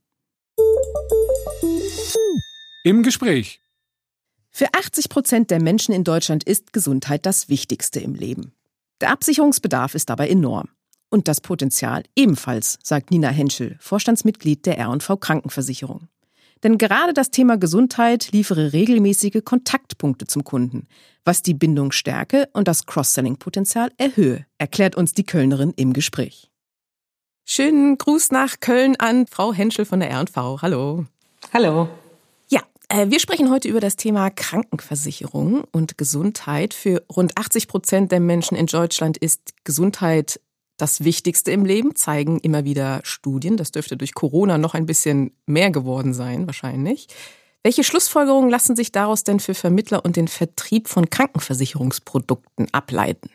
Im Gespräch. Für 80 Prozent der Menschen in Deutschland ist Gesundheit das Wichtigste im Leben. Der Absicherungsbedarf ist dabei enorm. Und das Potenzial ebenfalls, sagt Nina Henschel, Vorstandsmitglied der R&V Krankenversicherung. Denn gerade das Thema Gesundheit liefere regelmäßige Kontaktpunkte zum Kunden, was die Bindung stärke und das Cross-Selling-Potenzial erhöhe, erklärt uns die Kölnerin im Gespräch. Schönen Gruß nach Köln an Frau Henschel von der R&V. Hallo. Hallo. Ja, äh, wir sprechen heute über das Thema Krankenversicherung und Gesundheit. Für rund 80 Prozent der Menschen in Deutschland ist Gesundheit das Wichtigste im Leben, zeigen immer wieder Studien. Das dürfte durch Corona noch ein bisschen mehr geworden sein, wahrscheinlich. Welche Schlussfolgerungen lassen sich daraus denn für Vermittler und den Vertrieb von Krankenversicherungsprodukten ableiten?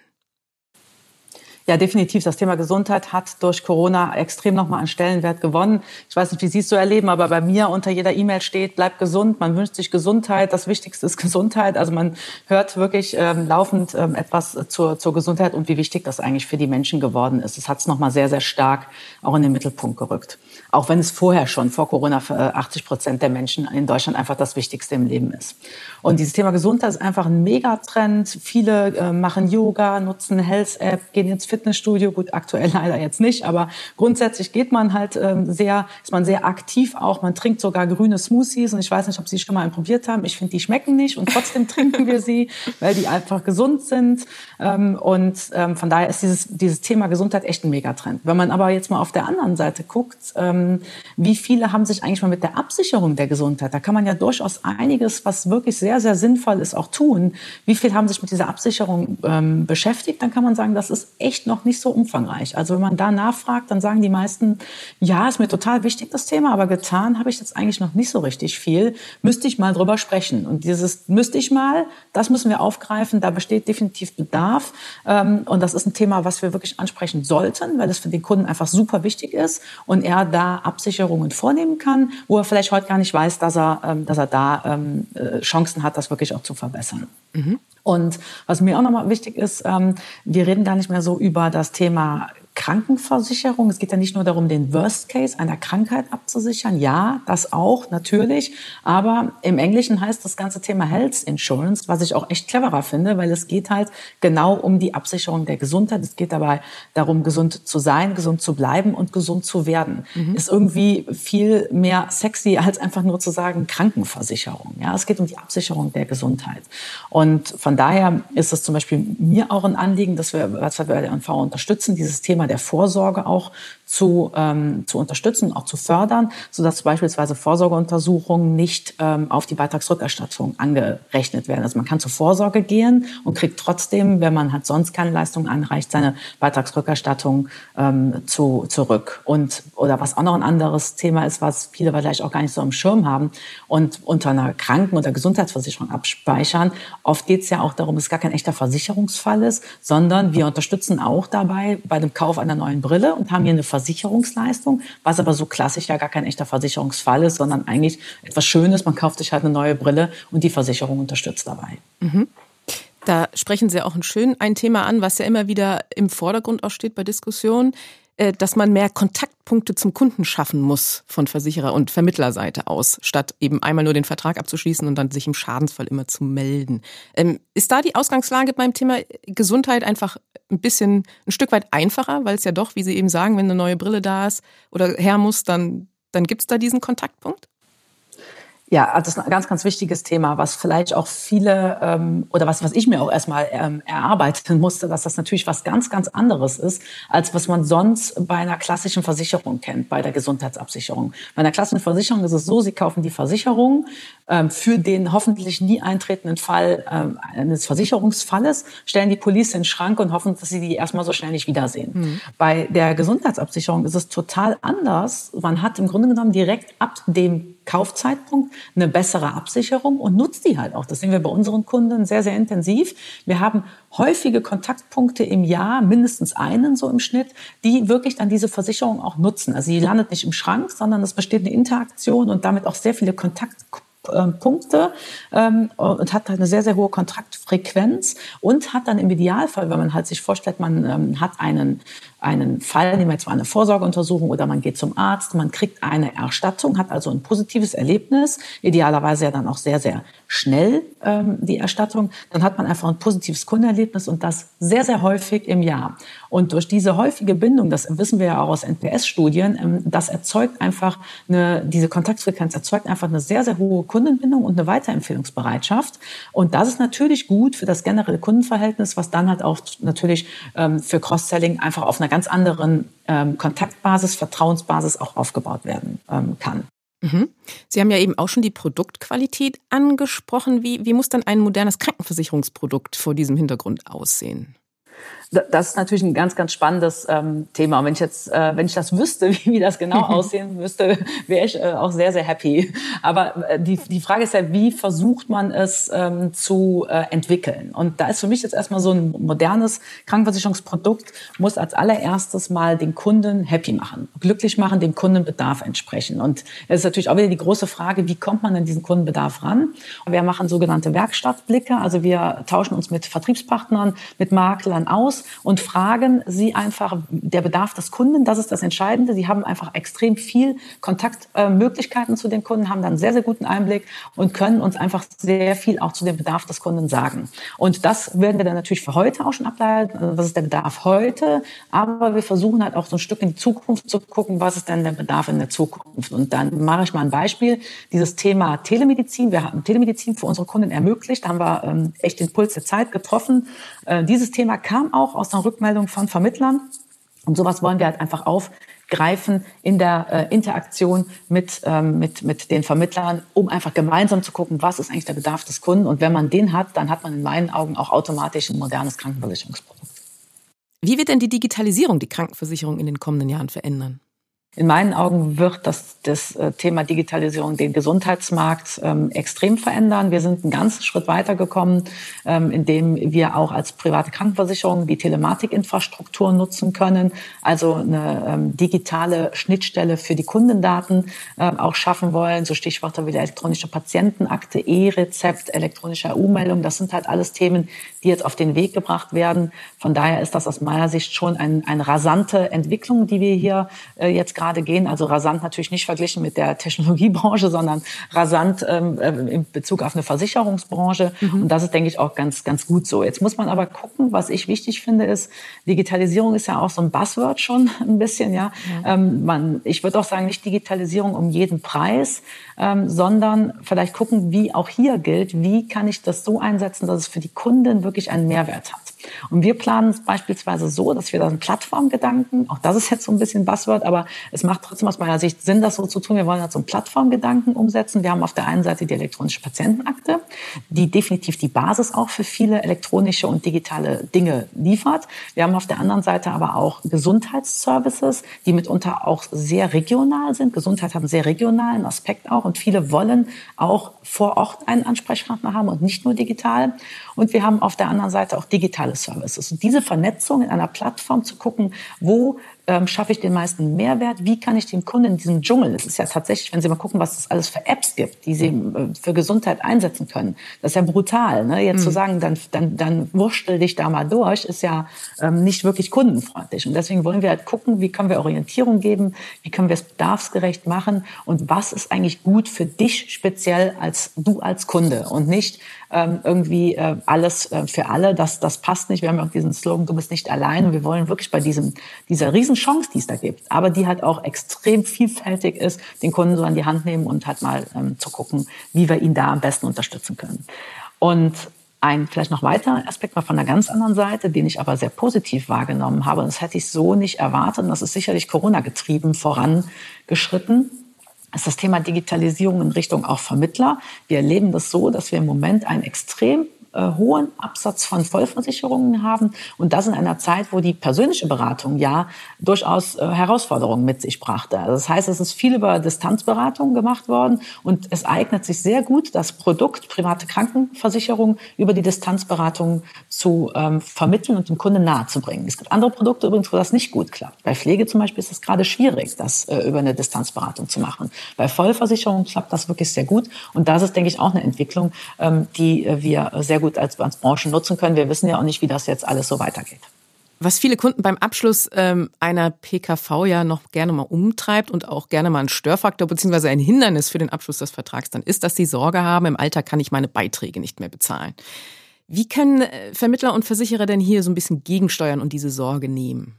Ja, definitiv. Das Thema Gesundheit hat durch Corona extrem nochmal an Stellenwert gewonnen. Ich weiß nicht, wie Sie es so erleben, aber bei mir unter jeder E-Mail steht, bleib gesund. Man wünscht sich Gesundheit. Das Wichtigste ist Gesundheit. Also man hört wirklich ähm, laufend ähm, etwas zur, zur Gesundheit und wie wichtig das eigentlich für die Menschen geworden ist. Es hat es nochmal sehr, sehr stark auch in den Mittelpunkt gerückt. Auch wenn es vorher schon, vor Corona, für 80 Prozent der Menschen in Deutschland einfach das Wichtigste im Leben ist. Und dieses Thema Gesundheit ist einfach ein Megatrend. Viele äh, machen Yoga, nutzen Health-App, gehen ins Fitnessstudio. Gut, aktuell leider jetzt nicht, aber grundsätzlich geht man halt ähm, sehr, ist man sehr aktiv auch. Man trinkt sogar grüne Smoothies und ich weiß nicht, ob Sie schon mal einen probiert haben. Ich finde, die schmecken nicht und trotzdem trinken wir sie, weil die einfach gesund sind. Ähm, und ähm, von daher ist dieses, dieses Thema Gesundheit echt ein Megatrend. Wenn man aber jetzt mal auf der anderen Seite guckt, ähm, wie viele haben sich eigentlich mal mit der Absicherung der Gesundheit, da kann man ja durchaus einiges, was wirklich sehr, sehr sinnvoll ist, auch tun. Wie viele haben sich mit dieser Absicherung ähm, beschäftigt? Dann kann man sagen, das ist echt noch nicht so umfangreich. Also wenn man da nachfragt, dann sagen die meisten, ja, ist mir total wichtig das Thema, aber getan habe ich jetzt eigentlich noch nicht so richtig viel. Müsste ich mal drüber sprechen. Und dieses müsste ich mal, das müssen wir aufgreifen. Da besteht definitiv Bedarf. Ähm, und das ist ein Thema, was wir wirklich ansprechen sollten, weil es für den Kunden einfach super wichtig ist und er da Absicherungen vornehmen kann, wo er vielleicht heute gar nicht weiß, dass er, ähm, dass er da ähm, äh, Chancen hat, das wirklich auch zu verbessern. Mhm. Und was mir auch nochmal wichtig ist, ähm, wir reden gar nicht mehr so über das Thema Krankenversicherung. Es geht ja nicht nur darum, den Worst Case einer Krankheit abzusichern. Ja, das auch, natürlich. Aber im Englischen heißt das ganze Thema Health Insurance, was ich auch echt cleverer finde, weil es geht halt genau um die Absicherung der Gesundheit. Es geht dabei darum, gesund zu sein, gesund zu bleiben und gesund zu werden. Mhm. Ist irgendwie viel mehr sexy, als einfach nur zu sagen Krankenversicherung. Ja, es geht um die Absicherung der Gesundheit. Und von daher ist es zum Beispiel mir auch ein Anliegen, dass wir, was wir bei der NV unterstützen, dieses Thema der Vorsorge auch zu, ähm, zu unterstützen, auch zu fördern, sodass beispielsweise Vorsorgeuntersuchungen nicht ähm, auf die Beitragsrückerstattung angerechnet werden. Also man kann zur Vorsorge gehen und kriegt trotzdem, wenn man halt sonst keine Leistung anreicht, seine Beitragsrückerstattung ähm, zu, zurück. Und oder was auch noch ein anderes Thema ist, was viele vielleicht auch gar nicht so am Schirm haben und unter einer Kranken- oder Gesundheitsversicherung abspeichern. Oft geht es ja auch darum, dass es gar kein echter Versicherungsfall ist, sondern wir unterstützen auch dabei bei dem Kauf einer neuen Brille und haben hier eine Versicherungsleistung, was aber so klassisch ja gar kein echter Versicherungsfall ist, sondern eigentlich etwas Schönes. Man kauft sich halt eine neue Brille und die Versicherung unterstützt dabei. Mhm. Da sprechen Sie auch ein schön ein Thema an, was ja immer wieder im Vordergrund auch steht bei Diskussionen, dass man mehr Kontaktpunkte zum Kunden schaffen muss von Versicherer- und Vermittlerseite aus, statt eben einmal nur den Vertrag abzuschließen und dann sich im Schadensfall immer zu melden. Ähm, ist da die Ausgangslage beim Thema Gesundheit einfach ein bisschen ein Stück weit einfacher, weil es ja doch, wie Sie eben sagen, wenn eine neue Brille da ist oder her muss, dann, dann gibt es da diesen Kontaktpunkt? Ja, also das ist ein ganz, ganz wichtiges Thema, was vielleicht auch viele ähm, oder was, was ich mir auch erstmal ähm, erarbeiten musste, dass das natürlich was ganz, ganz anderes ist, als was man sonst bei einer klassischen Versicherung kennt, bei der Gesundheitsabsicherung. Bei einer klassischen Versicherung ist es so, Sie kaufen die Versicherung ähm, für den hoffentlich nie eintretenden Fall ähm, eines Versicherungsfalles, stellen die Police in den Schrank und hoffen, dass Sie die erstmal so schnell nicht wiedersehen. Mhm. Bei der Gesundheitsabsicherung ist es total anders. Man hat im Grunde genommen direkt ab dem Kaufzeitpunkt eine bessere Absicherung und nutzt die halt auch. Das sehen wir bei unseren Kunden sehr, sehr intensiv. Wir haben häufige Kontaktpunkte im Jahr, mindestens einen so im Schnitt, die wirklich dann diese Versicherung auch nutzen. Also die landet nicht im Schrank, sondern es besteht eine Interaktion und damit auch sehr viele Kontaktpunkte ähm, und hat halt eine sehr, sehr hohe Kontaktfrequenz und hat dann im Idealfall, wenn man halt sich vorstellt, man ähm, hat einen einen Fall, nehmen wir jetzt mal eine Vorsorgeuntersuchung oder man geht zum Arzt, man kriegt eine Erstattung, hat also ein positives Erlebnis, idealerweise ja dann auch sehr, sehr schnell ähm, die Erstattung, dann hat man einfach ein positives Kundenerlebnis und das sehr, sehr häufig im Jahr. Und durch diese häufige Bindung, das wissen wir ja auch aus NPS-Studien, ähm, das erzeugt einfach eine, diese Kontaktfrequenz erzeugt einfach eine sehr, sehr hohe Kundenbindung und eine Weiterempfehlungsbereitschaft. Und das ist natürlich gut für das generelle Kundenverhältnis, was dann halt auch natürlich ähm, für Cross-Selling einfach auf einer ganz anderen ähm, Kontaktbasis, Vertrauensbasis auch aufgebaut werden ähm, kann. Mhm. Sie haben ja eben auch schon die Produktqualität angesprochen. Wie, wie muss dann ein modernes Krankenversicherungsprodukt vor diesem Hintergrund aussehen? Das ist natürlich ein ganz, ganz spannendes ähm, Thema. Und wenn ich jetzt, äh, wenn ich das wüsste, wie, wie das genau aussehen müsste, wäre ich äh, auch sehr, sehr happy. Aber äh, die, die Frage ist ja, wie versucht man es ähm, zu äh, entwickeln? Und da ist für mich jetzt erstmal so ein modernes Krankenversicherungsprodukt, muss als allererstes mal den Kunden happy machen, glücklich machen, dem Kundenbedarf entsprechen. Und es ist natürlich auch wieder die große Frage, wie kommt man an diesen Kundenbedarf ran? Wir machen sogenannte Werkstattblicke, also wir tauschen uns mit Vertriebspartnern, mit Maklern aus und fragen Sie einfach der Bedarf des Kunden. Das ist das Entscheidende. Sie haben einfach extrem viel Kontaktmöglichkeiten zu den Kunden, haben dann sehr, sehr guten Einblick und können uns einfach sehr viel auch zu dem Bedarf des Kunden sagen. Und das werden wir dann natürlich für heute auch schon ableiten. Also was ist der Bedarf heute? Aber wir versuchen halt auch so ein Stück in die Zukunft zu gucken, was ist denn der Bedarf in der Zukunft? Und dann mache ich mal ein Beispiel. Dieses Thema Telemedizin. Wir haben Telemedizin für unsere Kunden ermöglicht. Da haben wir ähm, echt den Puls der Zeit getroffen. Äh, dieses Thema kam auch auch aus einer Rückmeldung von Vermittlern. Und sowas wollen wir halt einfach aufgreifen in der äh, Interaktion mit, ähm, mit, mit den Vermittlern, um einfach gemeinsam zu gucken, was ist eigentlich der Bedarf des Kunden. Und wenn man den hat, dann hat man in meinen Augen auch automatisch ein modernes Krankenversicherungsprodukt. Wie wird denn die Digitalisierung die Krankenversicherung in den kommenden Jahren verändern? In meinen Augen wird das, das äh, Thema Digitalisierung den Gesundheitsmarkt ähm, extrem verändern. Wir sind einen ganzen Schritt weitergekommen, ähm, indem wir auch als private Krankenversicherung die Telematikinfrastruktur nutzen können, also eine ähm, digitale Schnittstelle für die Kundendaten äh, auch schaffen wollen. So Stichworte wie die elektronische Patientenakte, E-Rezept, elektronische EU-Meldung. Das sind halt alles Themen, die jetzt auf den Weg gebracht werden. Von daher ist das aus meiner Sicht schon ein, eine rasante Entwicklung, die wir hier äh, jetzt gerade gerade gehen. Also rasant natürlich nicht verglichen mit der Technologiebranche, sondern rasant ähm, äh, in Bezug auf eine Versicherungsbranche. Mhm. Und das ist, denke ich, auch ganz, ganz gut so. Jetzt muss man aber gucken, was ich wichtig finde, ist, Digitalisierung ist ja auch so ein Buzzword schon ein bisschen, ja. ja. Ähm, man, ich würde auch sagen, nicht Digitalisierung um jeden Preis, ähm, sondern vielleicht gucken, wie auch hier gilt, wie kann ich das so einsetzen, dass es für die Kunden wirklich einen Mehrwert hat. Und wir planen es beispielsweise so, dass wir da einen Plattformgedanken, auch das ist jetzt so ein bisschen Buzzword, aber es macht trotzdem aus meiner Sicht Sinn, das so zu tun. Wir wollen halt so einen Plattformgedanken umsetzen. Wir haben auf der einen Seite die elektronische Patientenakte, die definitiv die Basis auch für viele elektronische und digitale Dinge liefert. Wir haben auf der anderen Seite aber auch Gesundheitsservices, die mitunter auch sehr regional sind. Gesundheit hat einen sehr regionalen Aspekt auch und viele wollen auch vor Ort einen Ansprechpartner haben und nicht nur digital. Und wir haben auf der anderen Seite auch digitale Services. Und diese Vernetzung in einer Plattform zu gucken, wo ähm, schaffe ich den meisten Mehrwert? Wie kann ich dem Kunden in diesem Dschungel, es ist ja tatsächlich, wenn Sie mal gucken, was es alles für Apps gibt, die Sie äh, für Gesundheit einsetzen können, das ist ja brutal. Ne? Jetzt mhm. zu sagen, dann, dann, dann wurschtel dich da mal durch, ist ja ähm, nicht wirklich kundenfreundlich. Und deswegen wollen wir halt gucken, wie können wir Orientierung geben, wie können wir es bedarfsgerecht machen und was ist eigentlich gut für dich speziell als du als Kunde und nicht ähm, irgendwie äh, alles äh, für alle. Das, das passt nicht. Wir haben ja auch diesen Slogan, du bist nicht allein. Und wir wollen wirklich bei diesem, dieser Riesenchance, die es da gibt, aber die halt auch extrem vielfältig ist, den Kunden so an die Hand nehmen und halt mal ähm, zu gucken, wie wir ihn da am besten unterstützen können. Und ein vielleicht noch weiterer Aspekt war von einer ganz anderen Seite, den ich aber sehr positiv wahrgenommen habe. Und das hätte ich so nicht erwartet. Und das ist sicherlich Corona getrieben vorangeschritten ist das Thema Digitalisierung in Richtung auch Vermittler. Wir erleben das so, dass wir im Moment ein extrem äh, hohen Absatz von Vollversicherungen haben und das in einer Zeit, wo die persönliche Beratung ja durchaus äh, Herausforderungen mit sich brachte. Also das heißt, es ist viel über Distanzberatung gemacht worden und es eignet sich sehr gut, das Produkt private Krankenversicherung über die Distanzberatung zu ähm, vermitteln und dem Kunden nahezubringen. Es gibt andere Produkte übrigens, wo das nicht gut klappt. Bei Pflege zum Beispiel ist es gerade schwierig, das äh, über eine Distanzberatung zu machen. Bei Vollversicherung klappt das wirklich sehr gut und das ist, denke ich, auch eine Entwicklung, ähm, die äh, wir sehr gut gut als, Branchen nutzen können. Wir wissen ja auch nicht, wie das jetzt alles so weitergeht. Was viele Kunden beim Abschluss ähm, einer PKV ja noch gerne mal umtreibt und auch gerne mal ein Störfaktor bzw. ein Hindernis für den Abschluss des Vertrags dann ist, dass sie Sorge haben, im Alter kann ich meine Beiträge nicht mehr bezahlen. Wie können äh, Vermittler und Versicherer denn hier so ein bisschen gegensteuern und diese Sorge nehmen?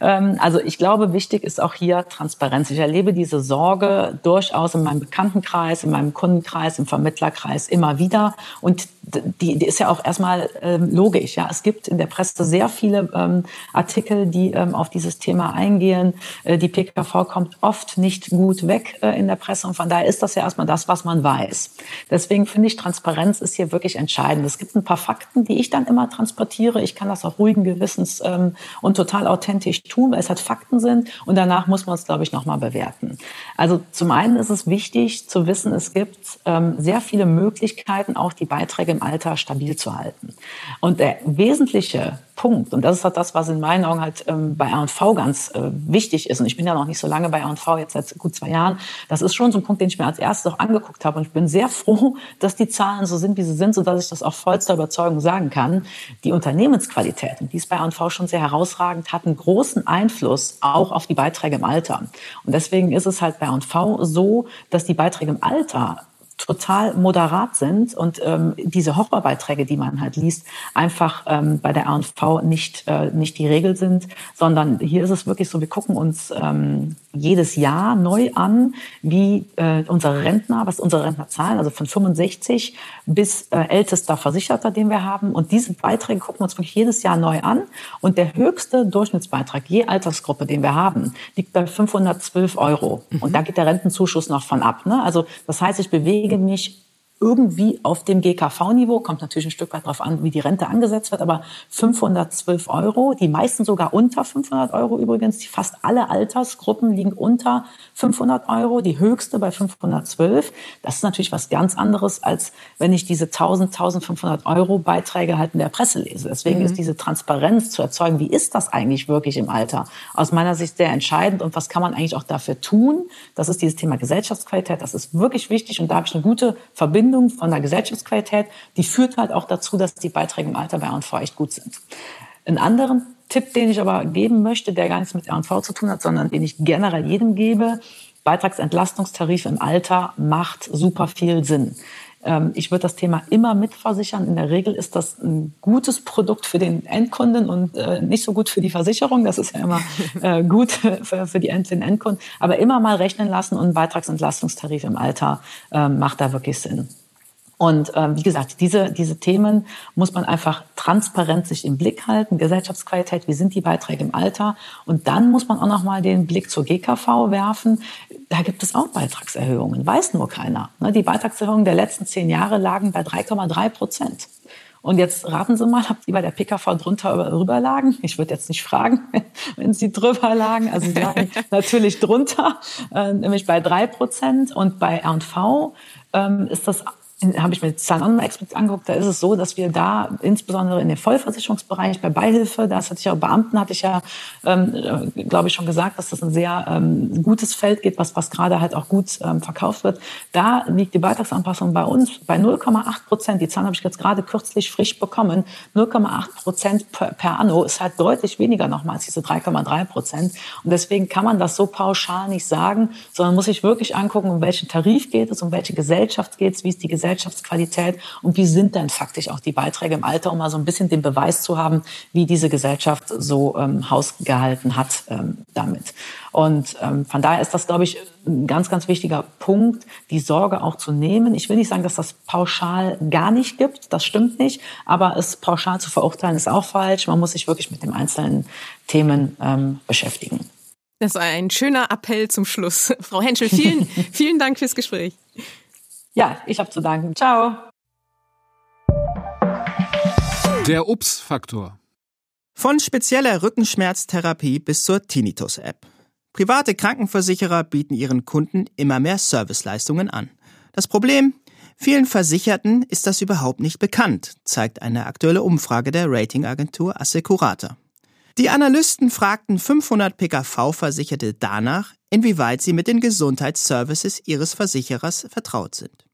Ähm, also ich glaube, wichtig ist auch hier Transparenz. Ich erlebe diese Sorge durchaus in meinem Bekanntenkreis, in meinem Kundenkreis, im Vermittlerkreis immer wieder. Und die, die ist ja auch erstmal ähm, logisch. Ja, es gibt in der Presse sehr viele ähm, Artikel, die ähm, auf dieses Thema eingehen. Äh, die PKV kommt oft nicht gut weg äh, in der Presse und von daher ist das ja erstmal das, was man weiß. Deswegen finde ich, Transparenz ist hier wirklich entscheidend. Es gibt ein paar Fakten, die ich dann immer transportiere. Ich kann das auch ruhigen Gewissens ähm, und total authentisch tun, weil es halt Fakten sind und danach muss man es, glaube ich, nochmal bewerten. Also zum einen ist es wichtig zu wissen, es gibt ähm, sehr viele Möglichkeiten, auch die Beiträge im Alter stabil zu halten. Und der wesentliche Punkt, und das ist halt das, was in meinen Augen halt ähm, bei R&V ganz äh, wichtig ist, und ich bin ja noch nicht so lange bei R&V, jetzt seit gut zwei Jahren, das ist schon so ein Punkt, den ich mir als erstes auch angeguckt habe. Und ich bin sehr froh, dass die Zahlen so sind, wie sie sind, sodass ich das auch vollster Überzeugung sagen kann. Die Unternehmensqualität, und die ist bei R&V schon sehr herausragend, hat einen großen Einfluss auch auf die Beiträge im Alter. Und deswegen ist es halt bei R&V so, dass die Beiträge im Alter total moderat sind und ähm, diese Horrorbeiträge, die man halt liest, einfach ähm, bei der R&V nicht, äh, nicht die Regel sind, sondern hier ist es wirklich so, wir gucken uns ähm, jedes Jahr neu an, wie äh, unsere Rentner, was unsere Rentner zahlen, also von 65 bis äh, ältester Versicherter, den wir haben. Und diese Beiträge gucken wir uns wirklich jedes Jahr neu an. Und der höchste Durchschnittsbeitrag je Altersgruppe, den wir haben, liegt bei 512 Euro. Mhm. Und da geht der Rentenzuschuss noch von ab. Ne? Also das heißt, ich bewege mich irgendwie auf dem GKV-Niveau, kommt natürlich ein Stück weit darauf an, wie die Rente angesetzt wird, aber 512 Euro, die meisten sogar unter 500 Euro übrigens, fast alle Altersgruppen liegen unter 500 Euro, die höchste bei 512. Das ist natürlich was ganz anderes, als wenn ich diese 1000, 1500 Euro Beiträge halt in der Presse lese. Deswegen mhm. ist diese Transparenz zu erzeugen, wie ist das eigentlich wirklich im Alter, aus meiner Sicht sehr entscheidend und was kann man eigentlich auch dafür tun. Das ist dieses Thema Gesellschaftsqualität, das ist wirklich wichtig und da habe ich eine gute Verbindung Verbindung von der Gesellschaftsqualität, die führt halt auch dazu, dass die Beiträge im Alter bei R&V echt gut sind. Einen anderen Tipp, den ich aber geben möchte, der gar nichts mit R&V zu tun hat, sondern den ich generell jedem gebe, Beitragsentlastungstarif im Alter macht super viel Sinn. Ähm, ich würde das Thema immer mitversichern. In der Regel ist das ein gutes Produkt für den Endkunden und äh, nicht so gut für die Versicherung. Das ist ja immer äh, gut für, die den Endkunden. Aber immer mal rechnen lassen und ein Beitragsentlastungstarif im Alter ähm, macht da wirklich Sinn. Und ähm, wie gesagt, diese, diese Themen muss man einfach transparent sich im Blick halten. Gesellschaftsqualität, wie sind die Beiträge im Alter? Und dann muss man auch noch mal den Blick zur GKV werfen. Da gibt es auch Beitragserhöhungen, weiß nur keiner. Ne? Die Beitragserhöhungen der letzten zehn Jahre lagen bei 3,3 Prozent. Und jetzt raten Sie mal, ob die bei der PKV drunter drüber lagen? Ich würde jetzt nicht fragen, wenn sie drüber lagen. Also sie lagen natürlich drunter, äh, nämlich bei drei Prozent. Und bei R&V ähm, ist das habe ich mir Zahlen auch nochmal explizit angeguckt, da ist es so, dass wir da insbesondere in dem Vollversicherungsbereich bei Beihilfe, das hatte ich ja Beamten, hatte ich ja, ähm, äh, glaube ich, schon gesagt, dass das ein sehr ähm, gutes Feld geht, was, was gerade halt auch gut ähm, verkauft wird. Da liegt die Beitragsanpassung bei uns bei 0,8 Prozent. Die Zahlen habe ich jetzt gerade kürzlich frisch bekommen. 0,8 Prozent per, per anno ist halt deutlich weniger nochmal als diese 3,3 Prozent. Und deswegen kann man das so pauschal nicht sagen, sondern muss sich wirklich angucken, um welchen Tarif geht es, um welche Gesellschaft geht es, wie ist die Gesellschaft Gesellschaftsqualität und wie sind denn faktisch auch die Beiträge im Alter, um mal so ein bisschen den Beweis zu haben, wie diese Gesellschaft so ähm, hausgehalten hat ähm, damit. Und ähm, von daher ist das, glaube ich, ein ganz, ganz wichtiger Punkt, die Sorge auch zu nehmen. Ich will nicht sagen, dass das pauschal gar nicht gibt, das stimmt nicht, aber es pauschal zu verurteilen ist auch falsch. Man muss sich wirklich mit den einzelnen Themen ähm, beschäftigen. Das war ein schöner Appell zum Schluss. Frau Henschel, vielen, vielen Dank fürs Gespräch. Ja, ich habe zu danken. Ciao. Der Ups-Faktor. Von spezieller Rückenschmerztherapie bis zur Tinnitus-App. Private Krankenversicherer bieten ihren Kunden immer mehr Serviceleistungen an. Das Problem? Vielen Versicherten ist das überhaupt nicht bekannt, zeigt eine aktuelle Umfrage der Ratingagentur Assecurata. Die Analysten fragten 500 PKV-Versicherte danach, inwieweit sie mit den Gesundheitsservices ihres Versicherers vertraut sind.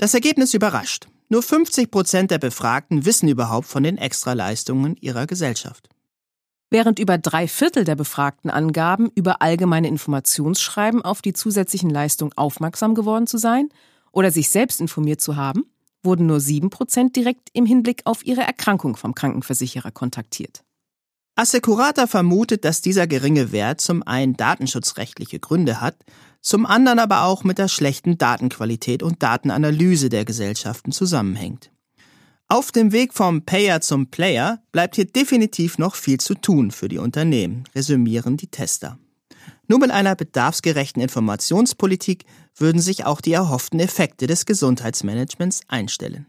Das Ergebnis überrascht. Nur 50 Prozent der Befragten wissen überhaupt von den Extraleistungen ihrer Gesellschaft. Während über drei Viertel der Befragten angaben, über allgemeine Informationsschreiben auf die zusätzlichen Leistungen aufmerksam geworden zu sein oder sich selbst informiert zu haben, wurden nur sieben Prozent direkt im Hinblick auf ihre Erkrankung vom Krankenversicherer kontaktiert. Assecurata vermutet, dass dieser geringe Wert zum einen datenschutzrechtliche Gründe hat, zum anderen aber auch mit der schlechten Datenqualität und Datenanalyse der Gesellschaften zusammenhängt. Auf dem Weg vom Payer zum Player bleibt hier definitiv noch viel zu tun für die Unternehmen, resümieren die Tester. Nur mit einer bedarfsgerechten Informationspolitik würden sich auch die erhofften Effekte des Gesundheitsmanagements einstellen.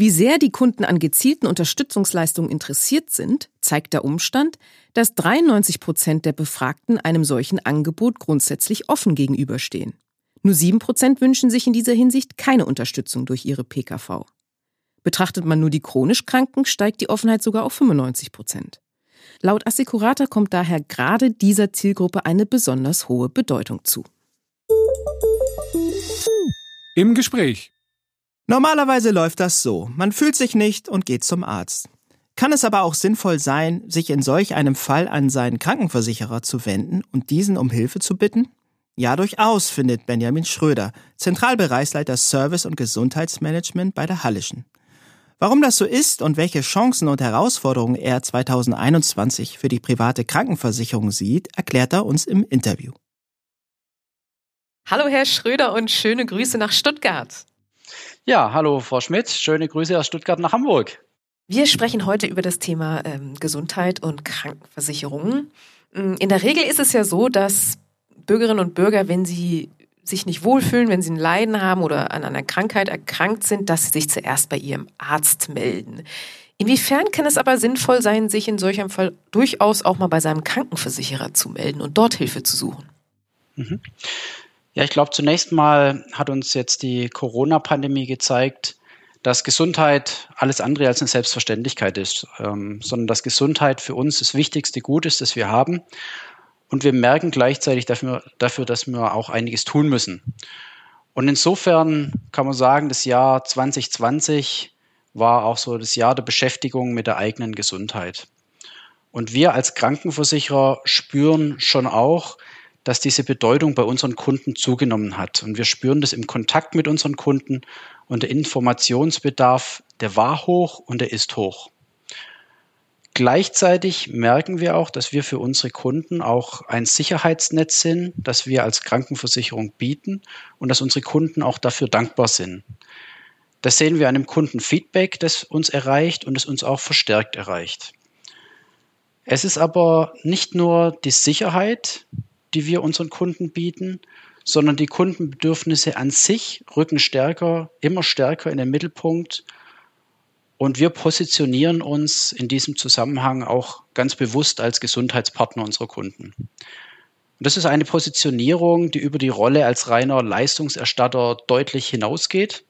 Wie sehr die Kunden an gezielten Unterstützungsleistungen interessiert sind, zeigt der Umstand, dass 93 Prozent der Befragten einem solchen Angebot grundsätzlich offen gegenüberstehen. Nur 7 Prozent wünschen sich in dieser Hinsicht keine Unterstützung durch ihre PKV. Betrachtet man nur die chronisch Kranken, steigt die Offenheit sogar auf 95 Prozent. Laut Assecurata kommt daher gerade dieser Zielgruppe eine besonders hohe Bedeutung zu. Im Gespräch Normalerweise läuft das so. Man fühlt sich nicht und geht zum Arzt. Kann es aber auch sinnvoll sein, sich in solch einem Fall an seinen Krankenversicherer zu wenden und diesen um Hilfe zu bitten? Ja, durchaus, findet Benjamin Schröder, Zentralbereichsleiter Service und Gesundheitsmanagement bei der Hallischen. Warum das so ist und welche Chancen und Herausforderungen er 2021 für die private Krankenversicherung sieht, erklärt er uns im Interview. Hallo Herr Schröder und schöne Grüße nach Stuttgart. Ja, hallo Frau Schmidt, schöne Grüße aus Stuttgart nach Hamburg. Wir sprechen heute über das Thema ähm, Gesundheit und Krankenversicherung. Mm, in der Regel ist es ja so, dass Bürgerinnen und Bürger, wenn sie sich nicht wohlfühlen, wenn sie ein Leiden haben oder an einer Krankheit erkrankt sind, dass sie sich zuerst bei ihrem Arzt melden. Inwiefern kann es aber sinnvoll sein, sich in solchem Fall durchaus auch mal bei seinem Krankenversicherer zu melden und dort Hilfe zu suchen? Mhm. Ja, ich glaube, zunächst mal hat uns jetzt die Corona-Pandemie gezeigt, dass Gesundheit alles andere als eine Selbstverständlichkeit ist, ähm, sondern dass Gesundheit für uns das wichtigste Gut ist, das wir haben. Und wir merken gleichzeitig dafür, dafür, dass wir auch einiges tun müssen. Und insofern kann man sagen, das Jahr 2020 war auch so das Jahr der Beschäftigung mit der eigenen Gesundheit. Und wir als Krankenversicherer spüren schon auch, dass diese Bedeutung bei unseren Kunden zugenommen hat. Und wir spüren das im Kontakt mit unseren Kunden und der Informationsbedarf, der war hoch und der ist hoch. Gleichzeitig merken wir auch, dass wir für unsere Kunden auch ein Sicherheitsnetz sind, das wir als Krankenversicherung bieten und dass unsere Kunden auch dafür dankbar sind. Das sehen wir an dem Kundenfeedback, das uns erreicht und das uns auch verstärkt erreicht. Es ist aber nicht nur die Sicherheit, die wir unseren Kunden bieten, sondern die Kundenbedürfnisse an sich rücken stärker, immer stärker in den Mittelpunkt. Und wir positionieren uns in diesem Zusammenhang auch ganz bewusst als Gesundheitspartner unserer Kunden. Und das ist eine Positionierung, die über die Rolle als reiner Leistungserstatter deutlich hinausgeht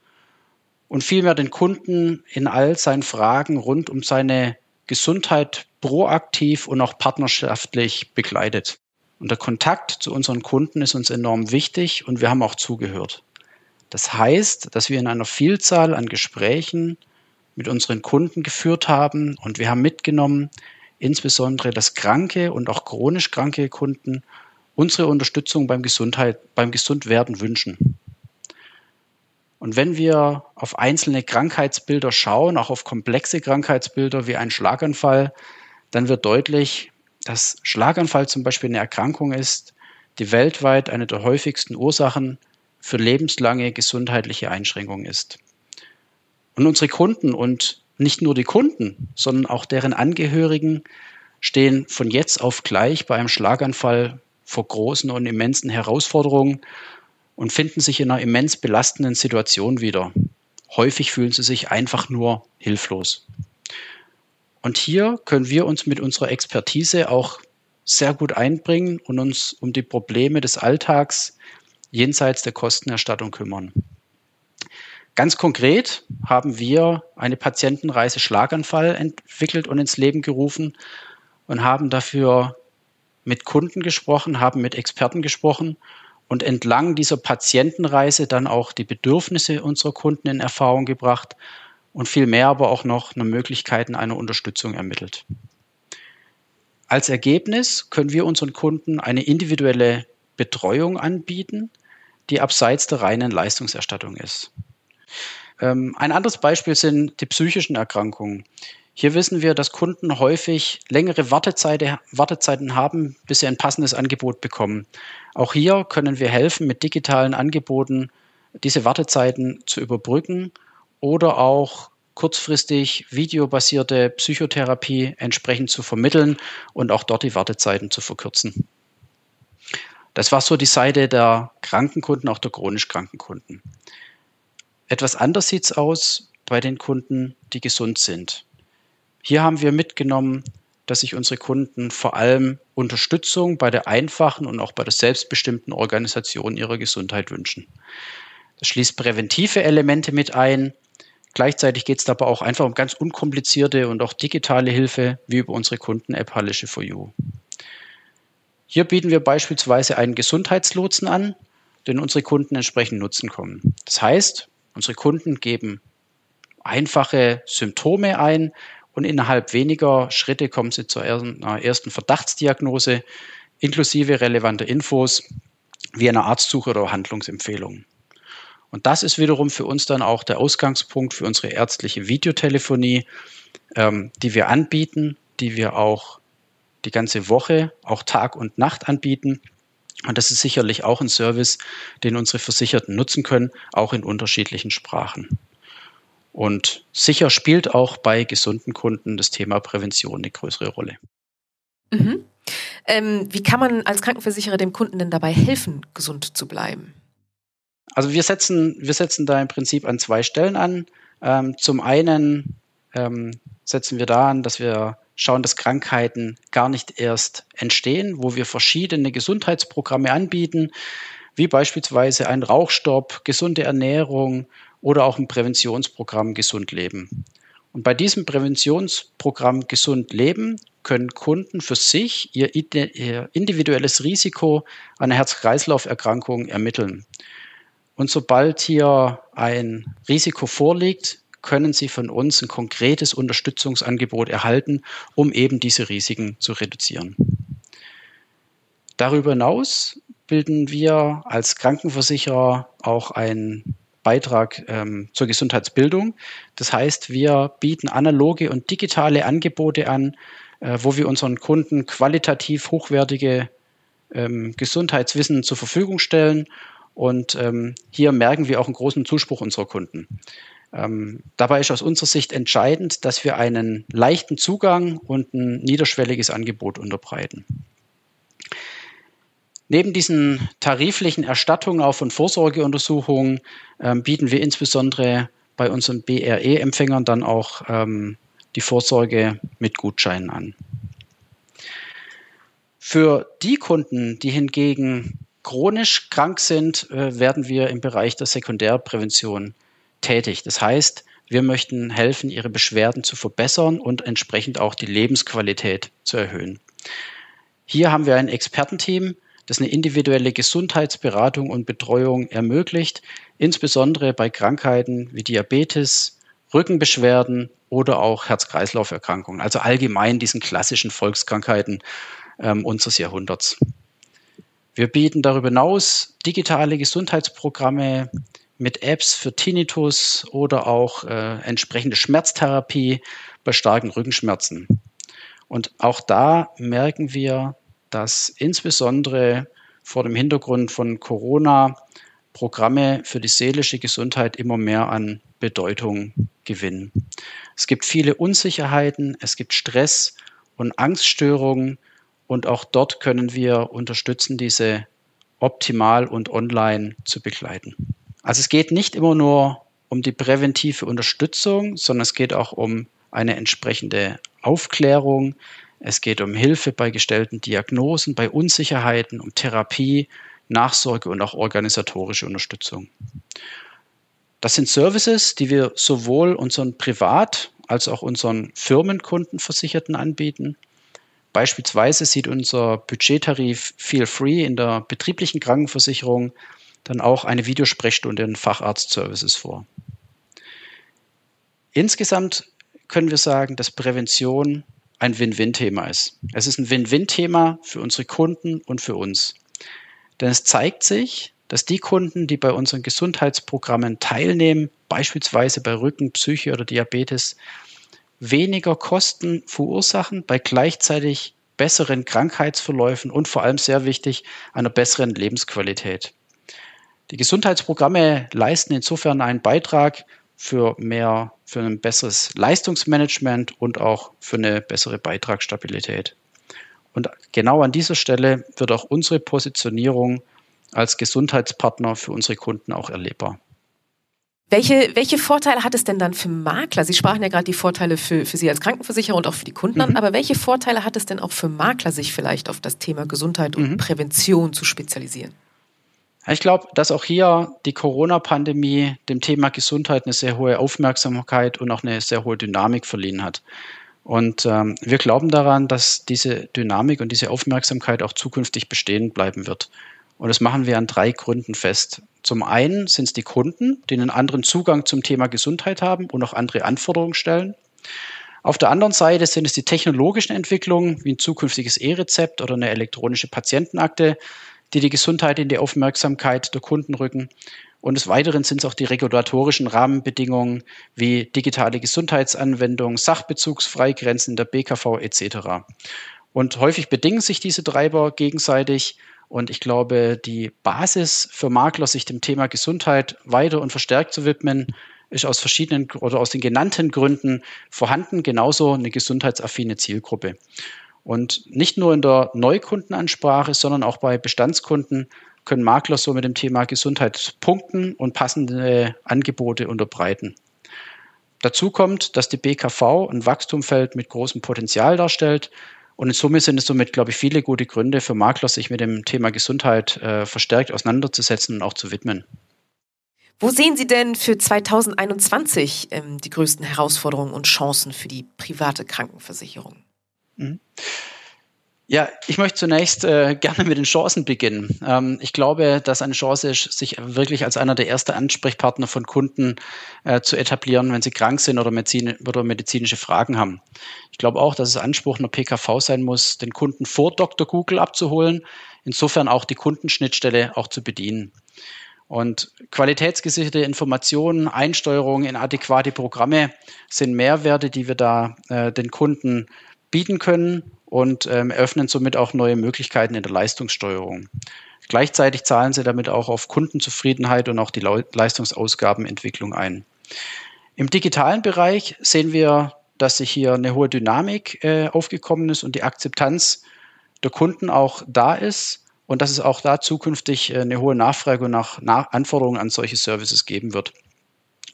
und vielmehr den Kunden in all seinen Fragen rund um seine Gesundheit proaktiv und auch partnerschaftlich begleitet. Und der Kontakt zu unseren Kunden ist uns enorm wichtig und wir haben auch zugehört. Das heißt, dass wir in einer Vielzahl an Gesprächen mit unseren Kunden geführt haben und wir haben mitgenommen, insbesondere dass kranke und auch chronisch kranke Kunden unsere Unterstützung beim Gesundheit, beim Gesundwerden wünschen. Und wenn wir auf einzelne Krankheitsbilder schauen, auch auf komplexe Krankheitsbilder wie ein Schlaganfall, dann wird deutlich, dass Schlaganfall zum Beispiel eine Erkrankung ist, die weltweit eine der häufigsten Ursachen für lebenslange gesundheitliche Einschränkungen ist. Und unsere Kunden und nicht nur die Kunden, sondern auch deren Angehörigen stehen von jetzt auf gleich bei einem Schlaganfall vor großen und immensen Herausforderungen und finden sich in einer immens belastenden Situation wieder. Häufig fühlen sie sich einfach nur hilflos. Und hier können wir uns mit unserer Expertise auch sehr gut einbringen und uns um die Probleme des Alltags jenseits der Kostenerstattung kümmern. Ganz konkret haben wir eine Patientenreise Schlaganfall entwickelt und ins Leben gerufen und haben dafür mit Kunden gesprochen, haben mit Experten gesprochen und entlang dieser Patientenreise dann auch die Bedürfnisse unserer Kunden in Erfahrung gebracht und vielmehr aber auch noch eine Möglichkeiten einer Unterstützung ermittelt. Als Ergebnis können wir unseren Kunden eine individuelle Betreuung anbieten, die abseits der reinen Leistungserstattung ist. Ähm, ein anderes Beispiel sind die psychischen Erkrankungen. Hier wissen wir, dass Kunden häufig längere Wartezeiten haben, bis sie ein passendes Angebot bekommen. Auch hier können wir helfen, mit digitalen Angeboten diese Wartezeiten zu überbrücken oder auch kurzfristig videobasierte Psychotherapie entsprechend zu vermitteln und auch dort die Wartezeiten zu verkürzen. Das war so die Seite der Krankenkunden, auch der chronisch kranken Kunden. Etwas anders sieht es aus bei den Kunden, die gesund sind. Hier haben wir mitgenommen, dass sich unsere Kunden vor allem Unterstützung bei der einfachen und auch bei der selbstbestimmten Organisation ihrer Gesundheit wünschen. Das schließt präventive Elemente mit ein, Gleichzeitig geht es aber auch einfach um ganz unkomplizierte und auch digitale Hilfe, wie über unsere Kunden-App Hallische for You. Hier bieten wir beispielsweise einen Gesundheitslotsen an, den unsere Kunden entsprechend nutzen können. Das heißt, unsere Kunden geben einfache Symptome ein und innerhalb weniger Schritte kommen sie zur ersten Verdachtsdiagnose inklusive relevanter Infos wie einer Arztsuche oder Handlungsempfehlung. Und das ist wiederum für uns dann auch der Ausgangspunkt für unsere ärztliche Videotelefonie, ähm, die wir anbieten, die wir auch die ganze Woche, auch Tag und Nacht anbieten. Und das ist sicherlich auch ein Service, den unsere Versicherten nutzen können, auch in unterschiedlichen Sprachen. Und sicher spielt auch bei gesunden Kunden das Thema Prävention eine größere Rolle. Mhm. Ähm, wie kann man als Krankenversicherer dem Kunden denn dabei helfen, gesund zu bleiben? Also wir setzen, wir setzen da im Prinzip an zwei Stellen an. Ähm, zum einen ähm, setzen wir da an, dass wir schauen, dass Krankheiten gar nicht erst entstehen, wo wir verschiedene Gesundheitsprogramme anbieten, wie beispielsweise ein Rauchstopp, gesunde Ernährung oder auch ein Präventionsprogramm Gesund Leben. Und bei diesem Präventionsprogramm Gesund Leben können Kunden für sich ihr individuelles Risiko einer Herz-Kreislauf-Erkrankung ermitteln. Und sobald hier ein Risiko vorliegt, können Sie von uns ein konkretes Unterstützungsangebot erhalten, um eben diese Risiken zu reduzieren. Darüber hinaus bilden wir als Krankenversicherer auch einen Beitrag ähm, zur Gesundheitsbildung. Das heißt, wir bieten analoge und digitale Angebote an, äh, wo wir unseren Kunden qualitativ hochwertige ähm, Gesundheitswissen zur Verfügung stellen. Und ähm, hier merken wir auch einen großen Zuspruch unserer Kunden. Ähm, dabei ist aus unserer Sicht entscheidend, dass wir einen leichten Zugang und ein niederschwelliges Angebot unterbreiten. Neben diesen tariflichen Erstattungen auch von Vorsorgeuntersuchungen ähm, bieten wir insbesondere bei unseren BRE-Empfängern dann auch ähm, die Vorsorge mit Gutscheinen an. Für die Kunden, die hingegen chronisch krank sind, äh, werden wir im Bereich der Sekundärprävention tätig. Das heißt, wir möchten helfen, ihre Beschwerden zu verbessern und entsprechend auch die Lebensqualität zu erhöhen. Hier haben wir ein Expertenteam, das eine individuelle Gesundheitsberatung und Betreuung ermöglicht, insbesondere bei Krankheiten wie Diabetes, Rückenbeschwerden oder auch Herz-Kreislauf-Erkrankungen, also allgemein diesen klassischen Volkskrankheiten ähm, unseres Jahrhunderts. Wir bieten darüber hinaus digitale Gesundheitsprogramme mit Apps für Tinnitus oder auch äh, entsprechende Schmerztherapie bei starken Rückenschmerzen. Und auch da merken wir, dass insbesondere vor dem Hintergrund von Corona Programme für die seelische Gesundheit immer mehr an Bedeutung gewinnen. Es gibt viele Unsicherheiten, es gibt Stress und Angststörungen und auch dort können wir unterstützen, diese optimal und online zu begleiten. Also es geht nicht immer nur um die präventive Unterstützung, sondern es geht auch um eine entsprechende Aufklärung, es geht um Hilfe bei gestellten Diagnosen, bei Unsicherheiten, um Therapie, Nachsorge und auch organisatorische Unterstützung. Das sind Services, die wir sowohl unseren Privat- als auch unseren Firmenkundenversicherten anbieten. Beispielsweise sieht unser Budgettarif Feel Free in der betrieblichen Krankenversicherung dann auch eine Videosprechstunde in Facharztservices vor. Insgesamt können wir sagen, dass Prävention ein Win-Win-Thema ist. Es ist ein Win-Win-Thema für unsere Kunden und für uns. Denn es zeigt sich, dass die Kunden, die bei unseren Gesundheitsprogrammen teilnehmen, beispielsweise bei Rücken, Psyche oder Diabetes, weniger Kosten verursachen bei gleichzeitig besseren Krankheitsverläufen und vor allem sehr wichtig, einer besseren Lebensqualität. Die Gesundheitsprogramme leisten insofern einen Beitrag für mehr, für ein besseres Leistungsmanagement und auch für eine bessere Beitragsstabilität. Und genau an dieser Stelle wird auch unsere Positionierung als Gesundheitspartner für unsere Kunden auch erlebbar. Welche, welche Vorteile hat es denn dann für Makler? Sie sprachen ja gerade die Vorteile für, für Sie als Krankenversicherer und auch für die Kunden mhm. an, aber welche Vorteile hat es denn auch für Makler, sich vielleicht auf das Thema Gesundheit und mhm. Prävention zu spezialisieren? Ich glaube, dass auch hier die Corona-Pandemie dem Thema Gesundheit eine sehr hohe Aufmerksamkeit und auch eine sehr hohe Dynamik verliehen hat. Und ähm, wir glauben daran, dass diese Dynamik und diese Aufmerksamkeit auch zukünftig bestehen bleiben wird. Und das machen wir an drei Gründen fest. Zum einen sind es die Kunden, die einen anderen Zugang zum Thema Gesundheit haben und auch andere Anforderungen stellen. Auf der anderen Seite sind es die technologischen Entwicklungen, wie ein zukünftiges E-Rezept oder eine elektronische Patientenakte, die die Gesundheit in die Aufmerksamkeit der Kunden rücken. Und des Weiteren sind es auch die regulatorischen Rahmenbedingungen wie digitale Gesundheitsanwendungen, Sachbezugsfreigrenzen der BKV etc. Und häufig bedingen sich diese Treiber gegenseitig. Und ich glaube, die Basis für Makler, sich dem Thema Gesundheit weiter und verstärkt zu widmen, ist aus verschiedenen oder aus den genannten Gründen vorhanden, genauso eine gesundheitsaffine Zielgruppe. Und nicht nur in der Neukundenansprache, sondern auch bei Bestandskunden können Makler so mit dem Thema Gesundheit punkten und passende Angebote unterbreiten. Dazu kommt, dass die BKV ein Wachstumfeld mit großem Potenzial darstellt. Und in Summe sind es somit, glaube ich, viele gute Gründe für Makler, sich mit dem Thema Gesundheit äh, verstärkt auseinanderzusetzen und auch zu widmen. Wo sehen Sie denn für 2021 ähm, die größten Herausforderungen und Chancen für die private Krankenversicherung? Mhm. Ja, ich möchte zunächst äh, gerne mit den Chancen beginnen. Ähm, ich glaube, dass eine Chance ist, sich wirklich als einer der ersten Ansprechpartner von Kunden äh, zu etablieren, wenn sie krank sind oder, Medizin oder medizinische Fragen haben. Ich glaube auch, dass es Anspruch einer PKV sein muss, den Kunden vor Dr. Google abzuholen, insofern auch die Kundenschnittstelle auch zu bedienen. Und qualitätsgesicherte Informationen, Einsteuerungen in adäquate Programme sind Mehrwerte, die wir da äh, den Kunden bieten können und ähm, eröffnen somit auch neue Möglichkeiten in der Leistungssteuerung. Gleichzeitig zahlen sie damit auch auf Kundenzufriedenheit und auch die Leistungsausgabenentwicklung ein. Im digitalen Bereich sehen wir, dass sich hier eine hohe Dynamik äh, aufgekommen ist und die Akzeptanz der Kunden auch da ist und dass es auch da zukünftig äh, eine hohe Nachfrage nach, nach Anforderungen an solche Services geben wird.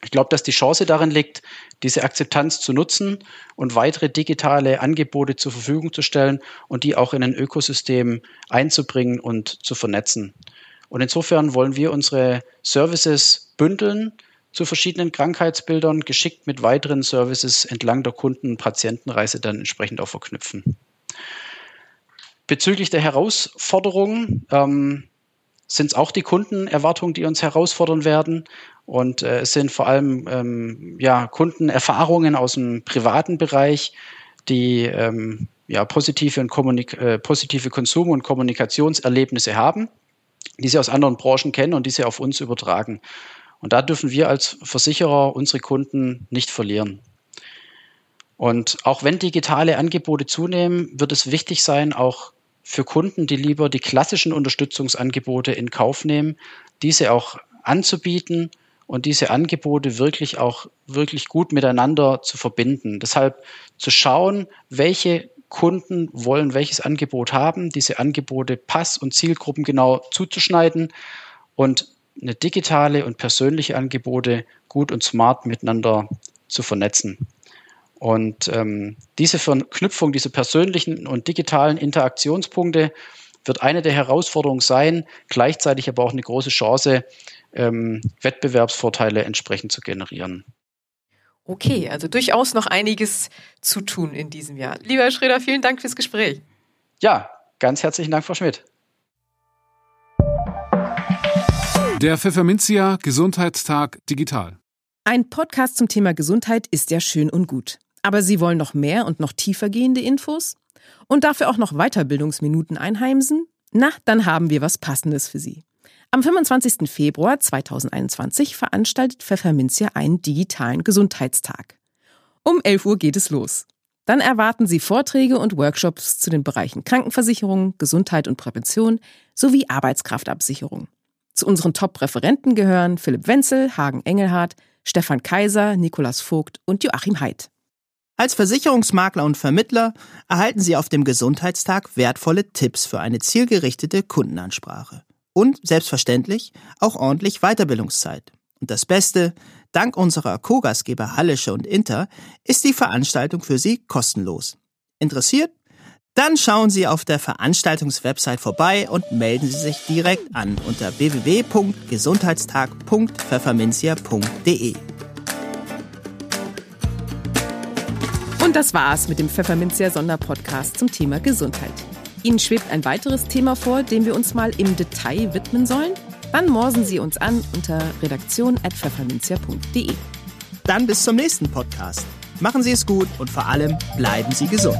Ich glaube, dass die Chance darin liegt, diese Akzeptanz zu nutzen und weitere digitale Angebote zur Verfügung zu stellen und die auch in ein Ökosystem einzubringen und zu vernetzen. Und insofern wollen wir unsere Services bündeln zu verschiedenen Krankheitsbildern, geschickt mit weiteren Services entlang der Kunden-Patientenreise dann entsprechend auch verknüpfen. Bezüglich der Herausforderungen ähm, sind es auch die Kundenerwartungen, die uns herausfordern werden. Und äh, es sind vor allem ähm, ja, Kundenerfahrungen aus dem privaten Bereich, die ähm, ja, positive, und Kommunik äh, positive Konsum- und Kommunikationserlebnisse haben, die sie aus anderen Branchen kennen und die sie auf uns übertragen. Und da dürfen wir als Versicherer unsere Kunden nicht verlieren. Und auch wenn digitale Angebote zunehmen, wird es wichtig sein, auch für Kunden, die lieber die klassischen Unterstützungsangebote in Kauf nehmen, diese auch anzubieten und diese Angebote wirklich auch wirklich gut miteinander zu verbinden. Deshalb zu schauen, welche Kunden wollen welches Angebot haben, diese Angebote pass- und Zielgruppen genau zuzuschneiden und eine digitale und persönliche Angebote gut und smart miteinander zu vernetzen. Und ähm, diese Verknüpfung, diese persönlichen und digitalen Interaktionspunkte wird eine der Herausforderungen sein, gleichzeitig aber auch eine große Chance, ähm, Wettbewerbsvorteile entsprechend zu generieren. Okay, also durchaus noch einiges zu tun in diesem Jahr. Lieber Herr Schröder, vielen Dank fürs Gespräch. Ja, ganz herzlichen Dank, Frau Schmidt. Der Pfefferminzia Gesundheitstag digital. Ein Podcast zum Thema Gesundheit ist ja schön und gut. Aber Sie wollen noch mehr und noch tiefer gehende Infos? Und dafür auch noch Weiterbildungsminuten einheimsen? Na, dann haben wir was Passendes für Sie. Am 25. Februar 2021 veranstaltet Pfefferminzia einen digitalen Gesundheitstag. Um 11 Uhr geht es los. Dann erwarten Sie Vorträge und Workshops zu den Bereichen Krankenversicherung, Gesundheit und Prävention sowie Arbeitskraftabsicherung. Zu unseren Top-Referenten gehören Philipp Wenzel, Hagen Engelhardt, Stefan Kaiser, Nikolas Vogt und Joachim Haidt. Als Versicherungsmakler und Vermittler erhalten Sie auf dem Gesundheitstag wertvolle Tipps für eine zielgerichtete Kundenansprache. Und selbstverständlich auch ordentlich Weiterbildungszeit. Und das Beste, dank unserer Co-Gastgeber Hallische und Inter ist die Veranstaltung für Sie kostenlos. Interessiert? Dann schauen Sie auf der Veranstaltungswebsite vorbei und melden Sie sich direkt an unter www.gesundheitstag.pfefferminzia.de. Und das war's mit dem Pfefferminzia Sonderpodcast zum Thema Gesundheit. Ihnen schwebt ein weiteres Thema vor, dem wir uns mal im Detail widmen sollen? Dann morsen Sie uns an unter redaktion.pfefferminzia.de. Dann bis zum nächsten Podcast. Machen Sie es gut und vor allem bleiben Sie gesund.